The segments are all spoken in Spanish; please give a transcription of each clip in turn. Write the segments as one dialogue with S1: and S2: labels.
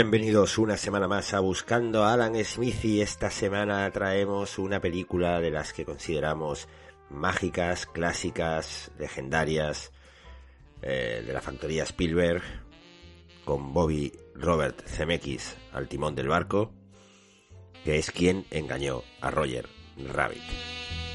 S1: Bienvenidos una semana más a Buscando a Alan Smith y esta semana traemos una película de las que consideramos mágicas, clásicas, legendarias, eh, de la factoría Spielberg, con Bobby Robert Zemeckis al timón del barco, que es quien engañó a Roger Rabbit.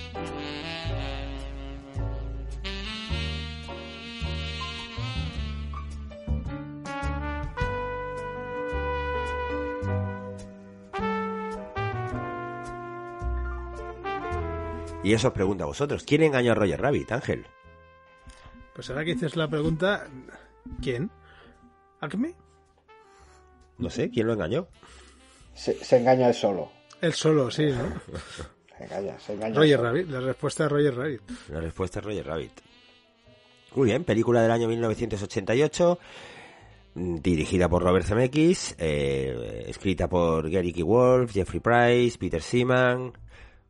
S1: Y eso os pregunto a vosotros. ¿Quién engañó a Roger Rabbit, Ángel?
S2: Pues ahora que dices la pregunta, ¿quién? ¿Acme?
S1: No sé, ¿quién lo engañó?
S3: Se, se engaña él solo.
S2: Él solo, sí, ¿no?
S3: Se engaña, se engaña.
S2: Roger. Rabbit, la respuesta es Roger Rabbit.
S1: La respuesta es Roger Rabbit. Muy bien, película del año 1988, mm, dirigida por Robert Zemeckis, eh, escrita por Gary K. Wolf, Jeffrey Price, Peter Seaman,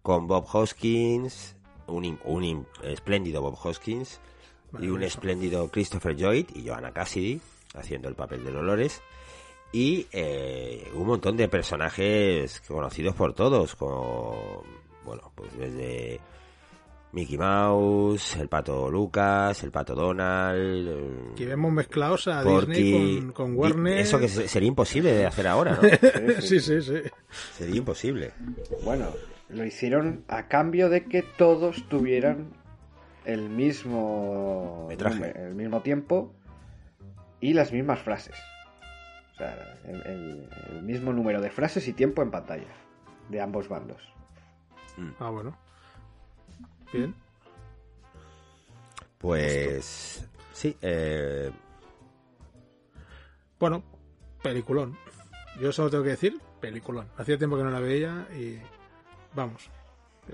S1: con Bob Hoskins, un, im- un im- espléndido Bob Hoskins y un espléndido Christopher Lloyd y Joanna Cassidy haciendo el papel de Dolores y eh, un montón de personajes conocidos por todos como bueno pues desde Mickey Mouse, el pato Lucas, el pato Donald, eh,
S2: Aquí vemos mezclados a
S1: Porky,
S2: Disney con, con Warner.
S1: Eso que se- sería imposible de hacer ahora, ¿no?
S2: sí, sí, sí.
S1: sería imposible.
S3: Bueno, lo hicieron a cambio de que todos tuvieran el mismo número- el mismo tiempo y las mismas frases. O sea, el, el- el mismo número de frases y tiempo en pantalla de ambos bandos.
S2: Ah, bueno. Bien.
S1: Pues sí, eh,
S2: Bueno, peliculón. Yo solo tengo que decir, peliculón. Hacía tiempo que no la veía y vamos.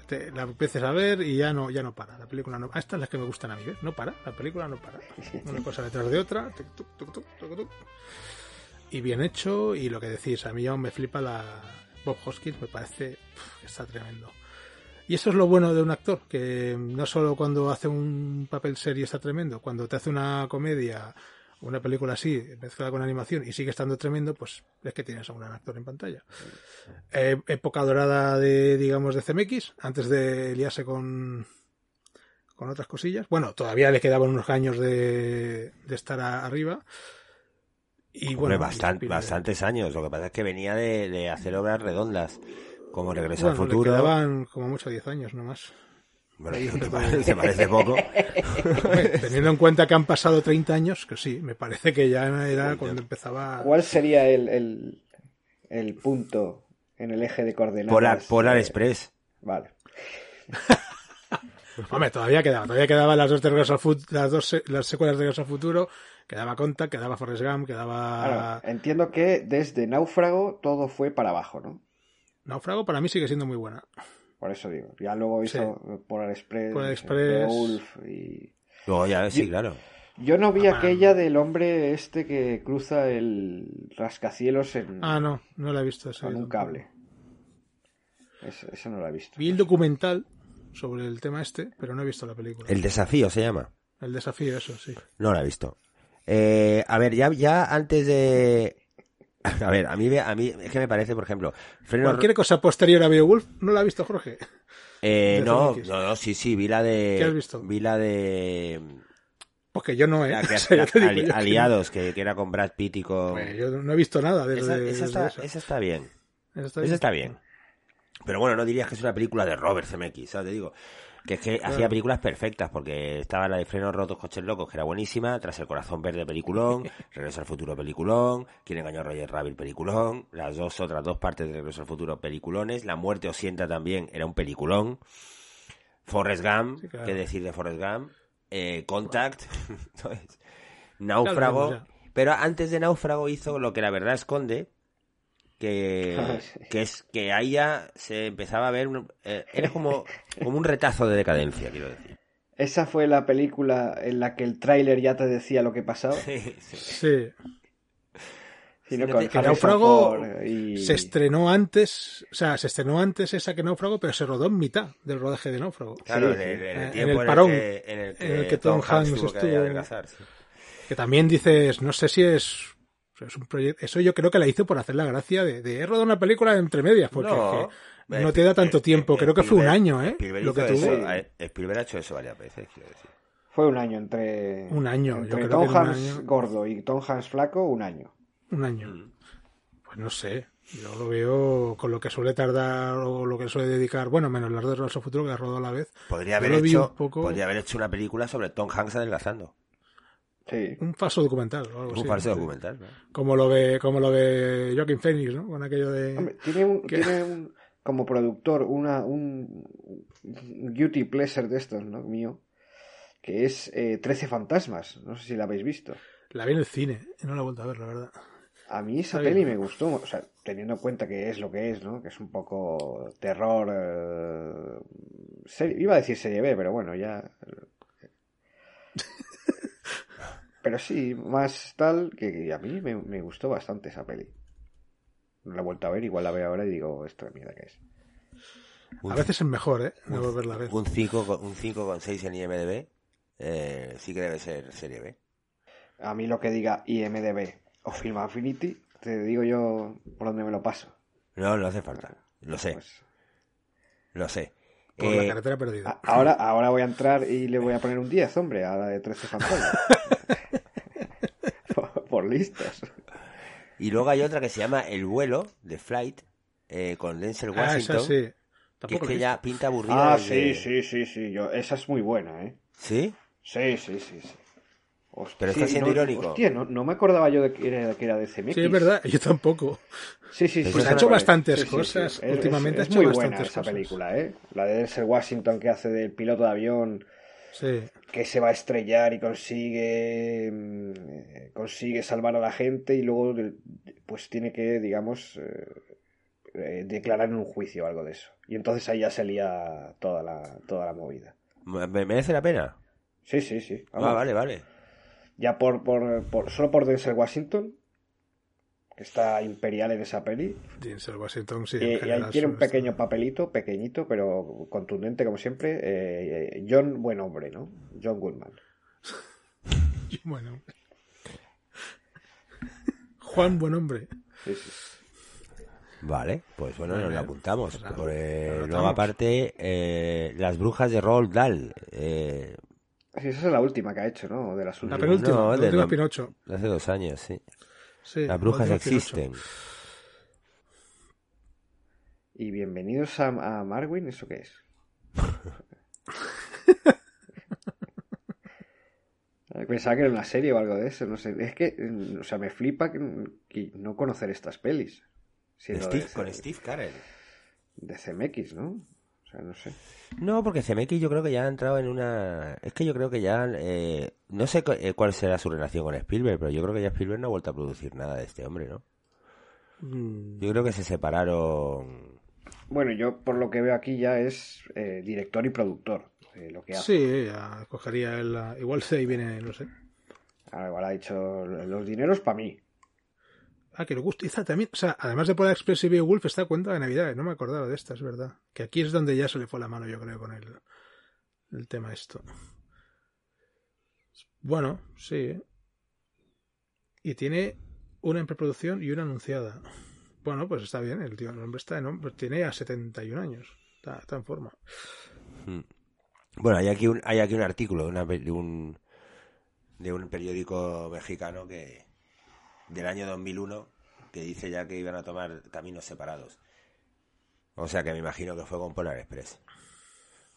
S2: Te- la empieces a ver y ya no, ya no para. La película no. Ah, estas son las que me gustan a mí, ¿ves? No para, la película no para. Una cosa detrás de otra. tuc, tuc, tuc. Y bien hecho. Y lo que decís, a mí aún me flipa la Bob Hoskins, me parece que está tremendo. Y eso es lo bueno de un actor, que no solo cuando hace un papel serio está tremendo, cuando te hace una comedia, una película así, mezclada con animación y sigue estando tremendo, pues es que tienes a un gran actor en pantalla. Eh, época dorada de, digamos, de CMX, antes de liarse con, con otras cosillas. Bueno, todavía le quedaban unos años de, de estar a- arriba. Y bueno,
S1: bastan-
S2: y Spielberg.
S1: bastantes años. Lo que pasa es que venía de, de hacer obras redondas, como Regreso
S2: Bueno,
S1: al
S2: le
S1: Futuro.
S2: quedaban como mucho 10 años nomás.
S1: Bueno, ¿te parece, te parece poco?
S2: Teniendo en cuenta que han pasado 30 años, que sí, me parece que ya era cuando empezaba.
S3: ¿Cuál sería el, el, el punto en el eje de coordenadas?
S1: Polar, Polar Express.
S3: Vale.
S2: Hombre, todavía quedaba, todavía quedaban las dos de Regreso al Fut- las dos las secuelas de Regreso al Futuro, quedaba Conta, quedaba Forrest Gump, quedaba
S3: Claro, entiendo que desde Náufrago todo fue para abajo, ¿no?
S2: Náufrago, para mí sigue siendo muy buena.
S3: Por eso digo. Ya luego hizo Polar Express,
S2: Polar Express.
S3: Wolf y...
S1: Luego ya, sí,
S3: Yo-
S1: claro.
S3: Yo no vi
S2: Ah,
S3: aquella del hombre este que cruza el rascacielos en,
S2: Ah, no, no la he visto esa.
S3: con un cable. Eso, eso no lo he visto.
S2: Vi el documental sobre el tema este, pero no he visto la película.
S1: El desafío se llama.
S2: El desafío, eso, sí.
S1: No la he visto. Eh, a ver, ya, ya antes de, A ver, a mí, a mí es que me parece, por ejemplo, freno...
S2: Cualquier cosa posterior a Beowulf, ¿no la ha visto Jorge?
S1: Eh, no, no, no, sí, sí, vi la de...
S2: ¿Qué has visto?
S1: Vi la de...
S2: Porque yo no, ¿eh?
S1: la que-
S2: O sea, ya
S1: la-
S2: te digo
S1: ali-
S2: yo que no.
S1: aliados, que, que era con Brad Pitt y con...
S2: Pues yo no he visto nada desde,
S1: esa, esa está,
S2: esa.
S1: esa está bien.
S2: Esa está
S1: Esa
S2: bien.
S1: está bien. Pero bueno, no dirías que es una película de Robert Zemeckis, ¿sabes? Te digo. Que es que hacía películas perfectas, porque estaba la de Frenos Rotos, Coches Locos, que era buenísima, Tras el Corazón Verde, peliculón, Regreso al Futuro, peliculón, Quién engañó a Roger Rabbit, peliculón, las dos otras dos partes de Regreso al Futuro, peliculones, La muerte os sienta también, era un peliculón, Forrest Gump,
S2: Sí, claro.
S1: qué decir de Forrest Gump, eh, Contact. Náufrago, pero antes de Náufrago hizo lo que la verdad esconde, que, que es que ahí ya se empezaba a ver, un- eh, era como, como un retazo de decadencia, quiero decir.
S3: Esa fue la película en la que el tráiler ya te decía lo que pasaba.
S1: Sí, sí.
S2: Sí.
S1: Sí,
S3: con
S1: que
S2: Náufrago
S3: y...
S2: Se estrenó antes, o sea, se estrenó antes esa que Náufrago, pero se rodó en mitad del rodaje de Náufrago.
S1: Claro,
S3: Sí,
S1: en, el, en el
S2: En parón,
S1: el que, en el que,
S2: en el que
S1: Tom,
S2: Tom
S1: Hanks
S2: Hanks
S1: tuvo que
S2: estuvo-
S1: sí.
S2: Que también dices, no sé si es, es un proyecto, eso yo creo que la hizo por hacer la gracia de, de he rodado una película entre medias, porque
S1: No,
S2: que no te da tanto tiempo, creo que fue un año, ¿eh?
S1: Spielberg
S2: Lo que tuvo.
S1: eso, eh, Spielberg ha hecho eso varias veces, quiero decir.
S3: Fue un año entre...
S2: Un año, yo
S3: Entre
S2: creo
S3: Tom
S2: que un año.
S3: gordo y Tom Hanks flaco, un año.
S2: Un año.
S1: Mm.
S2: Pues no sé. Yo lo veo con lo que suele tardar o lo que suele dedicar, bueno, menos las dos de al Futuro que ha rodado a la vez.
S1: Podría haber, hecho,
S2: un poco-
S1: podría haber hecho una película sobre Tom Hanks adelgazando.
S3: Sí.
S2: Un falso documental o algo
S1: Un
S2: así.
S1: falso
S2: ¿no?
S1: documental. ¿no?
S2: Como lo de, como lo de Joaquin Phoenix, ¿no? Con aquello de.
S3: Hombre, tiene un, tiene un- como productor una, un, guilty pleasure de estos, ¿no? Mío, que es eh, 13 fantasmas. No sé si la habéis visto.
S2: La vi en el cine y no la he vuelto a ver, la verdad.
S3: A mí esa
S2: Está
S3: peli
S2: bien.
S3: me gustó, o sea, teniendo en cuenta que es lo que es, ¿no? Que es un poco terror. eh, serie- iba a decir serie B, pero bueno, ya. Pero sí, más tal que, que a mí me, me gustó bastante esa peli. No la he vuelto a ver, igual la veo ahora y digo, esto de mierda que es.
S1: Un,
S2: A veces es mejor, ¿eh? No volverla a ver.
S1: un 5 con, un 5 con 6 en IMDB eh, sí que debe ser serie B.
S3: A mí lo que diga IMDB o Film Affinity, te digo yo por dónde me lo paso.
S1: No, no hace falta. Lo sé,
S3: Pues,
S1: lo sé.
S2: Por la
S1: Eh,
S2: carretera perdida.
S3: ahora, ahora voy a entrar y le voy a poner un 10, hombre, a la de 13 fantasmas. por, por listos.
S1: y luego hay otra que se llama El vuelo de Flight eh, con Denzel
S2: ah,
S1: Washington.
S2: esa sí.
S1: Que es que ya pinta aburrida.
S3: Ah,
S1: desde-
S3: sí, sí, sí, sí. Yo, esa es muy buena, ¿eh?
S1: ¿Sí?
S3: Sí, sí, sí, sí. Hostia,
S1: Pero está siendo
S3: no-
S1: irónico.
S3: Hostia, no, no me acordaba yo de que era, que era de CMX.
S2: Sí, es verdad, yo tampoco.
S3: Sí, sí, sí.
S1: Pues ha hecho
S2: bastantes cosas. Últimamente ha
S3: es
S2: hecho
S3: muy
S2: bastantes
S3: buena esa
S2: cosas.
S3: película, ¿eh? La de Denzel Washington que hace del piloto de avión
S2: Sí.
S3: que se va a estrellar y consigue mm, consigue salvar a la gente y luego pues tiene que digamos eh, eh, declarar en un juicio o algo de eso y entonces ahí ya se lía toda la toda la movida
S1: ¿Me me merece la pena?
S3: sí sí sí
S1: Ah, vale, vale.
S3: ya por, por, por solo por Denzel Washington está imperial en esa peli
S2: Denzel Washington, sí.
S3: y, ahí tiene un pequeño papelito pequeñito pero contundente como siempre eh, eh, John buen hombre no John Goodman
S2: Bueno. Juan, buen hombre.
S3: sí, sí.
S1: Vale, pues bueno, nos la
S2: bien.
S1: apuntamos.
S2: La-
S1: Por, eh,
S2: la
S1: luego
S2: anotamos.
S1: aparte, eh, Las Brujas de Roald Dahl. Eh,
S3: Sí, esa es la última que ha hecho, ¿no? De las
S2: La
S3: últimas.
S2: penúltima,
S1: No,
S2: la
S1: de
S2: última
S1: no-
S2: Pinocho.
S1: de hace dos años, sí.
S2: Sí,
S1: Las brujas existen.
S3: Y bienvenidos a, a Marwin, ¿eso qué es? Pensaba que era una serie o algo de eso, no sé. Es que, mm, o sea, me flipa que, que no conocer estas pelis.
S1: Steve-
S3: de,
S1: con Steve Carell.
S3: de CMX, ¿no? O sea, no sé.
S1: No, porque CMX yo creo que ya ha entrado en una... Es que yo creo que ya... eh, no sé eh, cuál será su relación con Spielberg, pero yo creo que ya Spielberg no ha vuelto a producir nada de este hombre, ¿no?
S2: Mm,
S1: Yo creo que se separaron...
S3: Bueno, yo por lo que veo aquí ya es eh, director y productor. eh, lo que hace.
S2: Sí, ya cogería el... la- Igual ahí viene, no sé.
S3: Ahora, igual ha dicho los dineros para mí.
S2: Ah, que le gusta. Hizo también, o sea, además de poner Expressive Wolf, está cuenta de Navidad. No me acordaba de esta, es verdad. Que aquí es donde ya se le fue la mano, yo creo, con el, el tema esto. Bueno, sí. Y tiene una en preproducción y una anunciada. Bueno, pues está bien, el tío, el hombre está en hombre, tiene ya 71 años, está, está en forma.
S1: Hmm. Bueno, hay aquí un, hay aquí un artículo de, una de un de un periódico mexicano que del año 2001 que dice ya que iban a tomar caminos separados. O sea que me imagino que fue con Polar Express.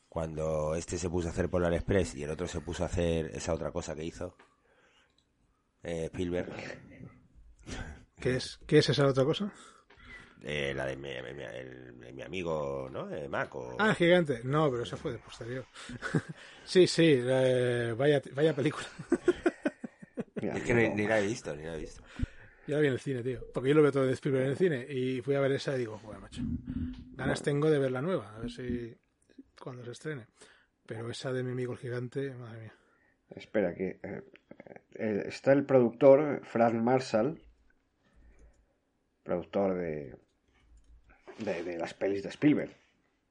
S1: Cuando este se puso a hacer Polar Express y el otro se puso a hacer esa otra cosa que hizo eh, Spielberg,
S2: ¿Qué es, ¿Qué es esa otra cosa?
S1: eh, la de mi, mi- el- de mi amigo, ¿no? Eh, Mac o...
S2: Ah, gigante. No, pero eso fue de posterior. sí, sí, eh, vaya, vaya película.
S1: Es que ni, la he visto, ni la he visto.
S2: Yo la vi en el cine, tío. Porque yo lo veo todo de Spielberg en el cine. Y fui a ver esa y digo, joder, macho. Ganas tengo de ver la nueva. A ver si. cuando se estrene. Pero esa de mi amigo el gigante, madre mía.
S3: Espera, que eh, eh, está el productor Frank Marshall, productor de, de, de las pelis de Spielberg,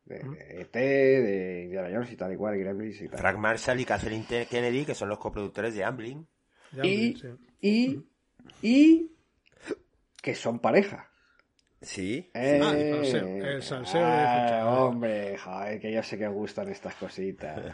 S3: de, de ET, de Indiana Jones y tal igual, y Gremlins y tal.
S1: Frank Marshall y Kathleen Te- Kennedy, que son los coproductores de Amblin.
S3: Y,
S2: sí.
S3: y, y que son pareja.
S1: Sí.
S3: Eh,
S2: Ah, el salseo, el salseo de
S3: ah,
S2: Fuchs.
S3: hombre, joder, que yo sé que os gustan estas cositas.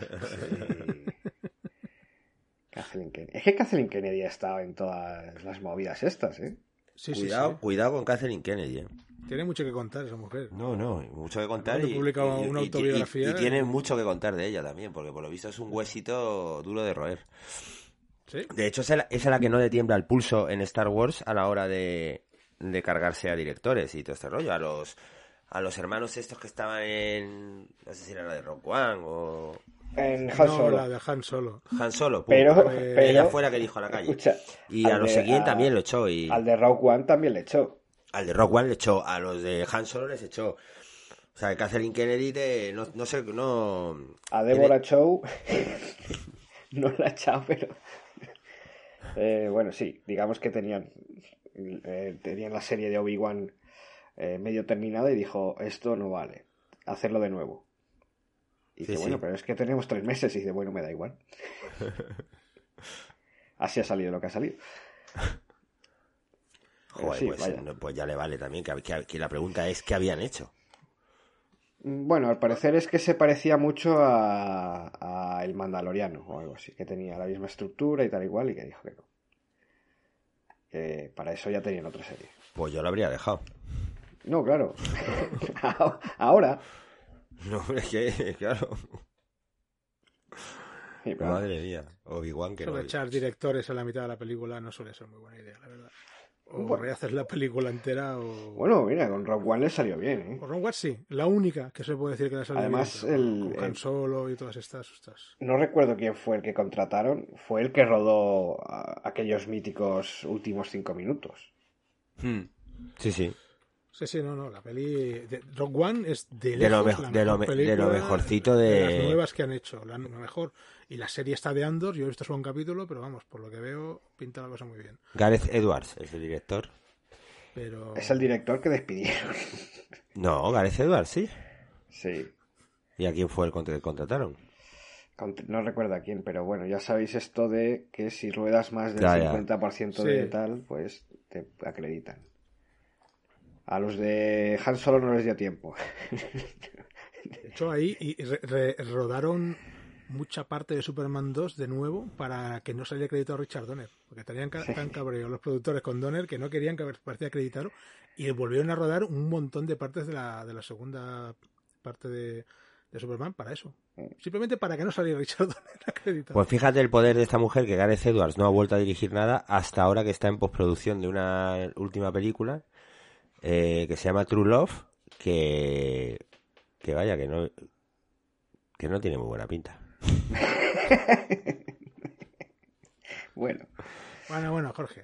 S3: Sí. Es que Kathleen Kennedy ha estado en todas las movidas estas, ¿eh?
S2: Sí,
S1: cuidado,
S2: sí.
S1: cuidado con Kathleen Kennedy. eh.
S2: Tiene mucho que contar esa mujer.
S1: No, no, mucho que contar. Y,
S2: publica
S1: y-
S2: una
S1: y-
S2: autobiografía
S1: Y, y tiene mucho que contar de ella también, porque por lo visto es un huesito duro de roer.
S2: Sí.
S1: De hecho, es la, es a la que no le tiembla el pulso en Star Wars a la hora de, de cargarse a directores y todo este rollo. A los, a los hermanos estos que estaban en. No sé si era la de Rock One o.
S3: En Han
S2: No,
S3: Solo.
S2: la de Han Solo.
S1: Han Solo. pum.
S3: Pero,
S2: Eh,
S3: pero
S1: Ella fue la que dijo a la calle.
S3: escucha,
S1: Y a los siguientes
S3: a-
S1: también lo echó. Y
S3: Al de Rogue One también le echó.
S1: al de Rock One le echó. A los de Han Solo les echó. O sea, Kathleen Kennedy de, no, no sé, no...
S3: A Deborah Chow no la ha echado, pero... Eh, bueno, sí, digamos que tenían, eh, tenían la serie de Obi-Wan eh, medio terminada y dijo, esto no vale, hacerlo de nuevo. Y
S1: Sí,
S3: dice,
S1: sí.
S3: bueno, pero es que tenemos tres meses. Y dice, bueno, me da igual. Así ha salido lo que ha salido.
S1: Joder,
S3: sí,
S1: pues, no, pues ya le vale también. Que, que- que la pregunta es, ¿qué habían hecho?
S3: Bueno, al parecer es que se parecía mucho a, a El Mandaloriano o algo así, que tenía la misma estructura y tal igual y que dijo que no. Que para eso ya tenían otra serie.
S1: Pues yo lo habría dejado.
S3: No, claro. Ahora.
S1: No, es que, claro.
S3: Sí,
S1: Madre mía. Obi-Wan que
S2: Eso
S1: no.
S2: echar directores a la mitad de la película no suele ser muy buena idea, la verdad. O
S3: Bueno.
S2: rehaces la película entera o...
S3: Bueno, mira, con Rock One le salió bien, ¿eh?
S2: Con Ron Watts sí, la única que se puede decir que le ha salido
S3: Además,
S2: bien, pero
S3: el-
S2: con Han Solo y todas estas, ostras.
S3: No recuerdo quién fue el que contrataron. Fue el que rodó aquellos míticos últimos cinco minutos.
S1: Hmm. Sí, sí.
S2: Sí, sí, no, no, la peli de Rock One es de,
S1: De lo
S2: lejos
S1: de lo de lo mejorcito de-
S2: las nuevas que han hecho, la mejor. Y la serie está de Andor, yo he visto solo un capítulo, pero vamos, por lo que veo, pinta la cosa muy bien.
S1: Gareth Edwards es el director.
S2: Pero
S3: Es el director que despidieron.
S1: No, Gareth Edwards, sí.
S3: Sí.
S1: ¿Y a quién fue el que contrataron?
S3: Cont- No recuerdo a quién, pero bueno, ya sabéis esto de que si ruedas más del
S1: Ya, ya.
S3: 50% de tal, pues te acreditan. A los de Han Solo no les dio tiempo.
S2: de hecho ahí y re- re- rodaron mucha parte de Superman 2 de nuevo para que no saliera acreditado Richard Donner, porque tenían ca- tan cabreo los productores con Donner que no querían que apareciera acreditado y volvieron a rodar un montón de partes de la, de la segunda parte de, de Superman para eso. Simplemente para que no saliera Richard Donner acreditado.
S1: Pues fíjate el poder de esta mujer que Gareth Edwards no ha vuelto a dirigir nada hasta ahora que está en postproducción de una última película eh, que se llama True Love, que que vaya que no que no tiene muy buena pinta.
S3: bueno,
S2: Bueno, bueno, Jorge.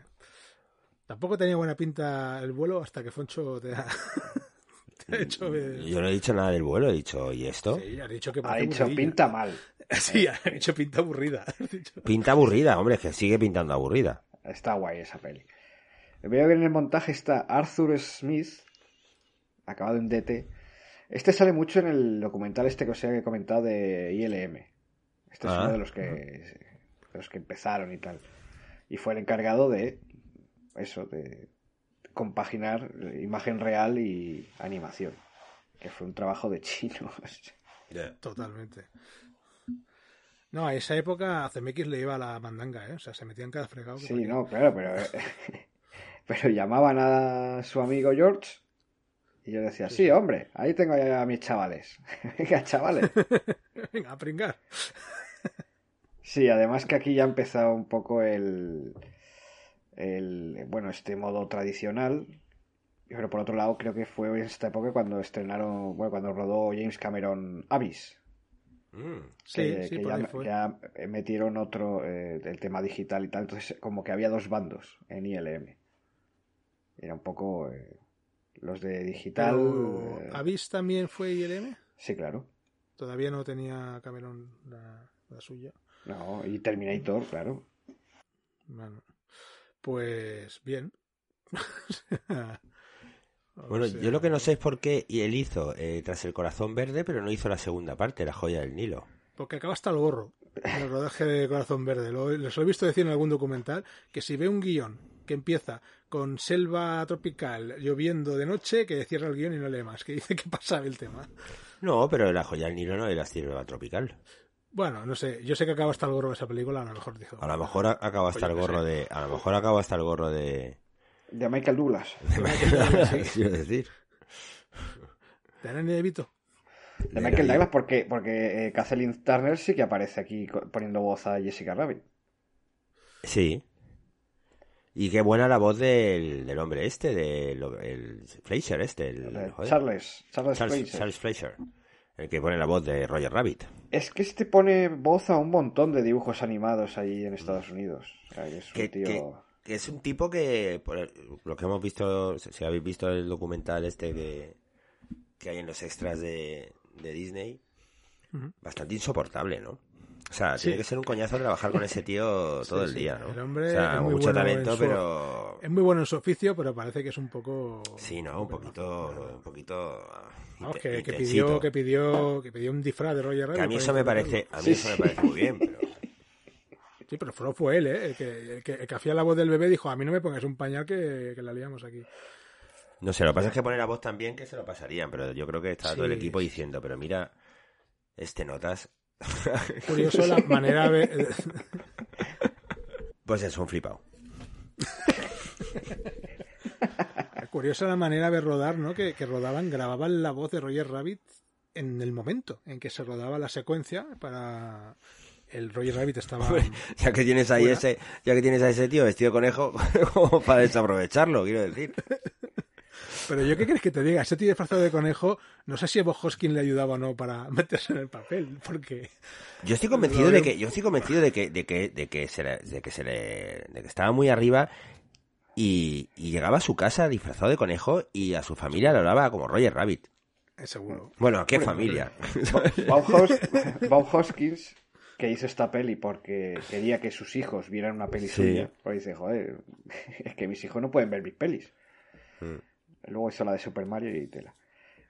S2: Tampoco tenía buena pinta el vuelo hasta que Foncho te ha, te ha hecho...
S1: Yo no he dicho nada del vuelo, he dicho, ¿y esto?
S2: Sí, has dicho que
S3: ha dicho pinta mal.
S2: Sí, ha dicho pinta aburrida.
S1: Pinta aburrida, hombre, es que sigue pintando aburrida.
S3: Está guay esa peli. Veo que en el montaje está Arthur Smith, acabado en DT. Este sale mucho en el documental este que os he comentado de ILM. Este es
S1: Ah.
S3: uno de los que de los que empezaron y tal. Y fue el encargado de eso, de compaginar imagen real y animación. Que fue un trabajo de chinos.
S2: Totalmente. No, a esa época a CMX le iba la mandanga, ¿eh? O sea, se metían cada fregado.
S3: Sí, no, claro, pero, pero llamaban a su amigo George y yo decía, sí, hombre, ahí tengo ya a mis chavales. Venga, chavales.
S2: Venga, a pringar.
S3: sí, además que aquí ya ha empezado un poco el, el, bueno, este modo tradicional. Pero por otro lado, creo que fue en esta época cuando estrenaron, bueno, cuando rodó James Cameron Abyss.
S2: Mm. sí, sí,
S3: que, ya, metieron otro, eh, el tema digital y tal. Entonces, como que había dos bandos en ILM. Era un poco eh, los de digital.
S2: Eh, ¿Abyss también fue ILM?
S3: Sí, claro.
S2: Todavía no tenía Cameron la, la suya.
S3: No, y Terminator, claro.
S2: Bueno. Pues bien.
S1: bueno, yo lo que no sé es por qué y él hizo eh, Tras el Corazón Verde, pero no hizo la segunda parte, La Joya del Nilo.
S2: Porque acaba hasta el gorro el rodaje de Corazón Verde. Lo, les lo he visto decir en algún documental que si ve un guion que empieza con selva tropical lloviendo de noche, que cierra el guion y no lee más, que dice que pasa el tema.
S1: No, pero La Joya del Nilo no era selva tropical.
S2: Bueno, no sé, yo sé que acaba hasta el gorro de esa película, a lo mejor dijo.
S1: A lo mejor acaba hasta el gorro de. A lo mejor acaba hasta el gorro de.
S3: De Michael Douglas.
S1: De Michael Douglas, quiero decir.
S2: De Danny DeVito.
S3: De Michael Douglas porque, porque eh, Kathleen Turner sí que aparece aquí poniendo voz a Jessica Rabbit.
S1: Sí. Y qué buena la voz del, del hombre este, del el Fleischer este. El,
S3: Charles, Charles,
S1: Charles, Charles Fleischer el que pone la voz de Roger Rabbit.
S3: Es que este pone voz a un montón de dibujos animados ahí en Estados Unidos. es un tío...
S1: que, es un tipo que, por lo que hemos visto, si habéis visto el documental este que, que hay en los extras de, de Disney, bastante insoportable, ¿no? O sea, tiene que ser un coñazo trabajar con ese tío todo el día, ¿no?
S2: El hombre
S1: o sea,
S2: muy
S1: mucho
S2: bueno
S1: talento, pero...
S2: Es muy bueno en su oficio, pero parece que es un poco...
S1: Sí, ¿no? Un poquito... Un poquito...
S2: Vamos, que, que, pidió, que, pidió, que pidió un disfraz de Roger Rabbit.
S1: A mí eso me parece, a mí eso me parece muy bien, pero...
S2: Sí, pero fue, fue él, ¿eh? El que, el que, hacía la voz del bebé dijo, a mí no me pongas un pañal que, que la liamos aquí.
S1: No sé, lo que pasa es que poner la voz también que se lo pasarían, pero yo creo que está todo el equipo diciendo, pero mira, este notas
S2: Curioso la manera de...
S1: Pues es un flipado.
S2: Curioso la manera de rodar, ¿no? Que, rodaban, grababan la voz de Roger Rabbit en el momento en que se rodaba la secuencia para el Roger Rabbit estaba
S1: ya que tienes ahí ese ya que tienes a ese tío vestido conejo como para desaprovecharlo quiero decir
S2: pero yo qué crees que te diga, ese tío disfrazado de conejo, no sé si Bob Hoskin le ayudaba o no para meterse en el papel, porque
S1: yo estoy convencido de que yo estoy convencido de que de que de que se le, de que se le de que estaba muy arriba y, llegaba a su casa disfrazado de conejo y a su familia le hablaba como Roger Rabbit.
S2: Seguro.
S1: Bueno, ¿qué familia?
S3: Bob, Hoskins que hizo esta peli porque quería que sus hijos vieran una peli suya. Pues dice, joder, es que mis hijos no pueden ver mis pelis. Mm. Luego hizo la de Super Mario y tela.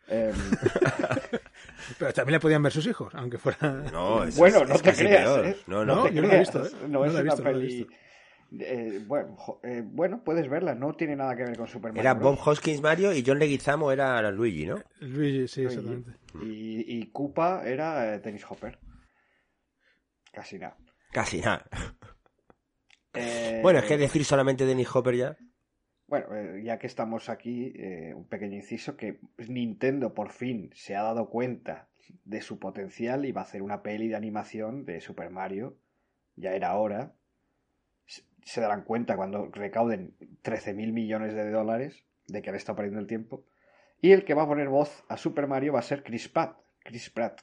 S3: Em,
S2: Pero también le podían ver sus hijos, aunque fuera.
S1: No,
S3: bueno, no te creas. ¿eh?
S1: No, no,
S2: yo no lo he visto. ¿eh?
S3: No, es una peli. Eh, bueno, eh, bueno, puedes verla, no tiene nada que ver con Super Mario.
S1: Era Bob Hoskins Mario y John Leguizamo era Luigi, ¿no?
S2: Luigi, sí, exactamente.
S3: Y, y Koopa era Dennis Hopper. Casi nada.
S1: Casi nada. bueno, es que decir solamente Dennis Hopper ya.
S3: Bueno, eh, ya que estamos aquí, eh, un pequeño inciso que Nintendo por fin se ha dado cuenta de su potencial y va a hacer una peli de animación de Super Mario. Ya era hora. Se darán cuenta cuando recauden 13 mil millones de dólares de que han estado perdiendo el tiempo. Y el que va a poner voz a Super Mario va a ser Chris Pratt. Chris Pratt.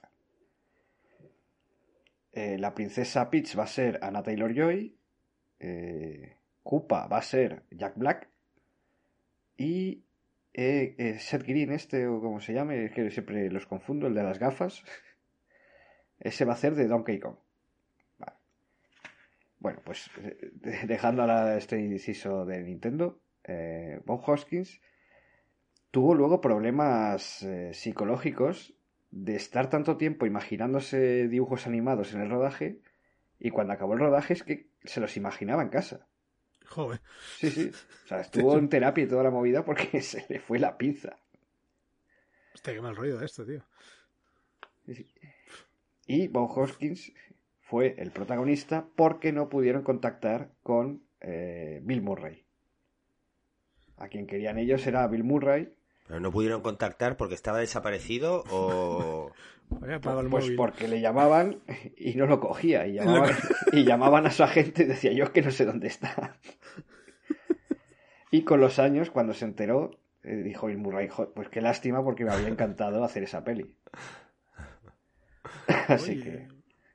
S3: Eh, la princesa Peach va a ser Anna Taylor Joy. Koopa va a ser Jack Black. Y eh, eh, Seth Green, este o como se llame, es que siempre los confundo, el de las gafas. Ese va a ser de Donkey Kong. Bueno, pues eh, dejando ahora este inciso de Nintendo, Bob Hoskins tuvo luego problemas psicológicos de estar tanto tiempo imaginándose dibujos animados en el rodaje y cuando acabó el rodaje es que se los imaginaba en casa.
S2: Joder.
S3: Sí, sí. O sea, estuvo en terapia y toda la movida porque se le fue la pinza.
S2: Hostia, qué mal rollo de esto, tío.
S3: Y Bob Hoskins fue el protagonista porque no pudieron contactar con eh, Bill Murray. A quien querían ellos era Bill Murray.
S1: ¿Pero no pudieron contactar porque estaba desaparecido o...?
S3: pues porque le llamaban y no lo cogía. Y llamaban, y llamaban a su agente y decía, yo es que no sé dónde está. Y con los años, cuando se enteró, eh, dijo Bill Murray, pues qué lástima porque me había encantado hacer esa peli. Así que,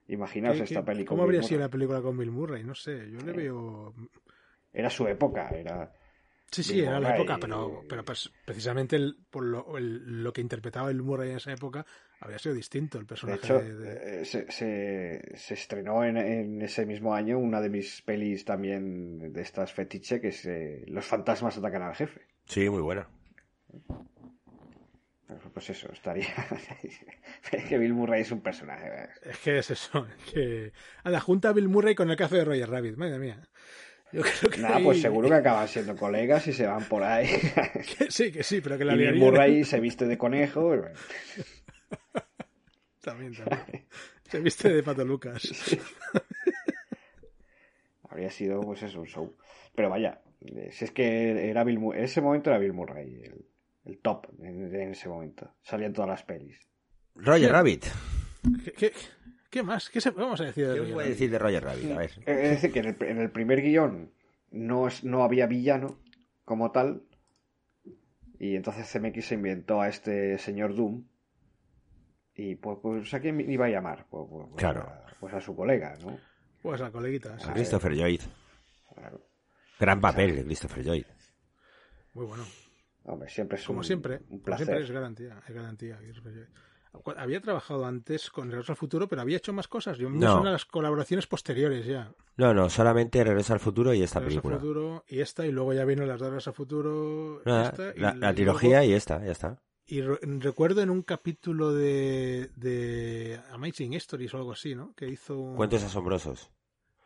S3: imaginaos esta película.
S2: ¿Cómo habría sido la película con Bill Murray? No sé, yo le veo...
S3: Era su época, era...
S2: Sí, sí, era la época, pero, pero pues, precisamente por lo, lo, que interpretaba el Murray en esa época habría sido distinto el personaje.
S3: De hecho, eh, se, se, estrenó en, en, ese mismo año una de mis pelis también de estas fetiche, que es eh, Los fantasmas atacan al jefe.
S1: Sí, muy buena.
S3: Pues eso, estaría. es que Bill Murray es un personaje.
S2: Es que es eso. Es que... A la junta Bill Murray con el café de Roger Rabbit, madre mía.
S3: Yo creo que Nada, pues seguro que acaban siendo colegas y se van por ahí.
S2: sí, que sí, pero que la
S3: y Bill Murray se viste de conejo.
S2: también, también. Se viste de Pato Lucas.
S3: Habría sido, pues eso, un show. Pero vaya, si es que era Bill Murray, en ese momento era Bill Murray el, top en, ese momento. Salían todas las pelis.
S1: Roger Rabbit.
S2: ¿Qué, qué, más? ¿Qué se, vamos a decir de
S1: ¿Qué voy a decir de Roger Rabbit? A ver.
S3: Es decir, que en el, primer guion no, no había villano como tal. Y entonces CMX se inventó a este señor Doom. Y pues, pues ¿a quién iba a llamar? Pues, pues, pues
S1: claro.
S3: A, pues a su colega, ¿no?
S2: Pues a coleguita.
S1: A Christopher Lloyd. Claro. Gran papel de Christopher Lloyd.
S2: Muy bueno.
S3: Hombre, siempre es
S2: Como
S3: un,
S2: siempre,
S3: un
S2: como siempre es garantía, es garantía. Había trabajado antes con Regreso al Futuro, pero había hecho más cosas. Yo me
S1: No.
S2: son las colaboraciones posteriores ya.
S1: No, no, solamente Regreso al Futuro y esta
S2: Regreso al
S1: película.
S2: Futuro y esta, y luego ya vino las dos Regreso al Futuro.
S1: Nada,
S2: esta, y
S1: la, la
S2: luego-
S1: trilogía y esta, ya está.
S2: Y re- recuerdo en un capítulo de, de Amazing Stories o algo así, ¿no? Que hizo un-
S1: Cuentos asombrosos.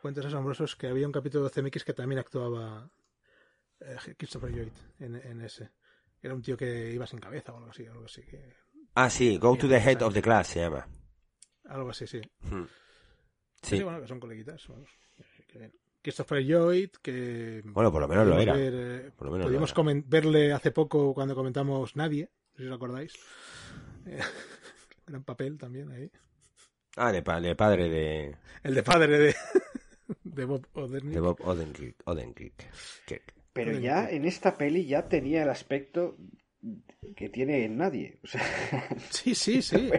S2: Cuentos asombrosos que había un capítulo de CMX que también actuaba eh, Christopher Lloyd en, en ese. Era un tío que iba sin cabeza o algo así, algo así, que,
S1: Ah, sí, Go to the Head of the Class se llama.
S2: algo así, sí.
S1: Hmm.
S2: Sí,
S1: Sí.
S2: bueno, que son coleguitas. vamos. Christopher Lloyd, que...
S1: Bueno, por lo menos lo era.
S2: ver, eh,
S1: Por lo menos lo
S2: pudimos
S1: era.
S2: verle hace poco cuando comentamos Nadie, no sé si os acordáis. Eh, gran papel también ahí.
S1: Ah, de, pa- de padre de,
S2: El de padre de, de Bob Odenkirk.
S1: de Bob Odenkirk. Odenkirk. Kirk.
S3: Pero ya en esta peli ya tenía el aspecto que tiene en nadie. O sea,
S2: Sí, sí, sí.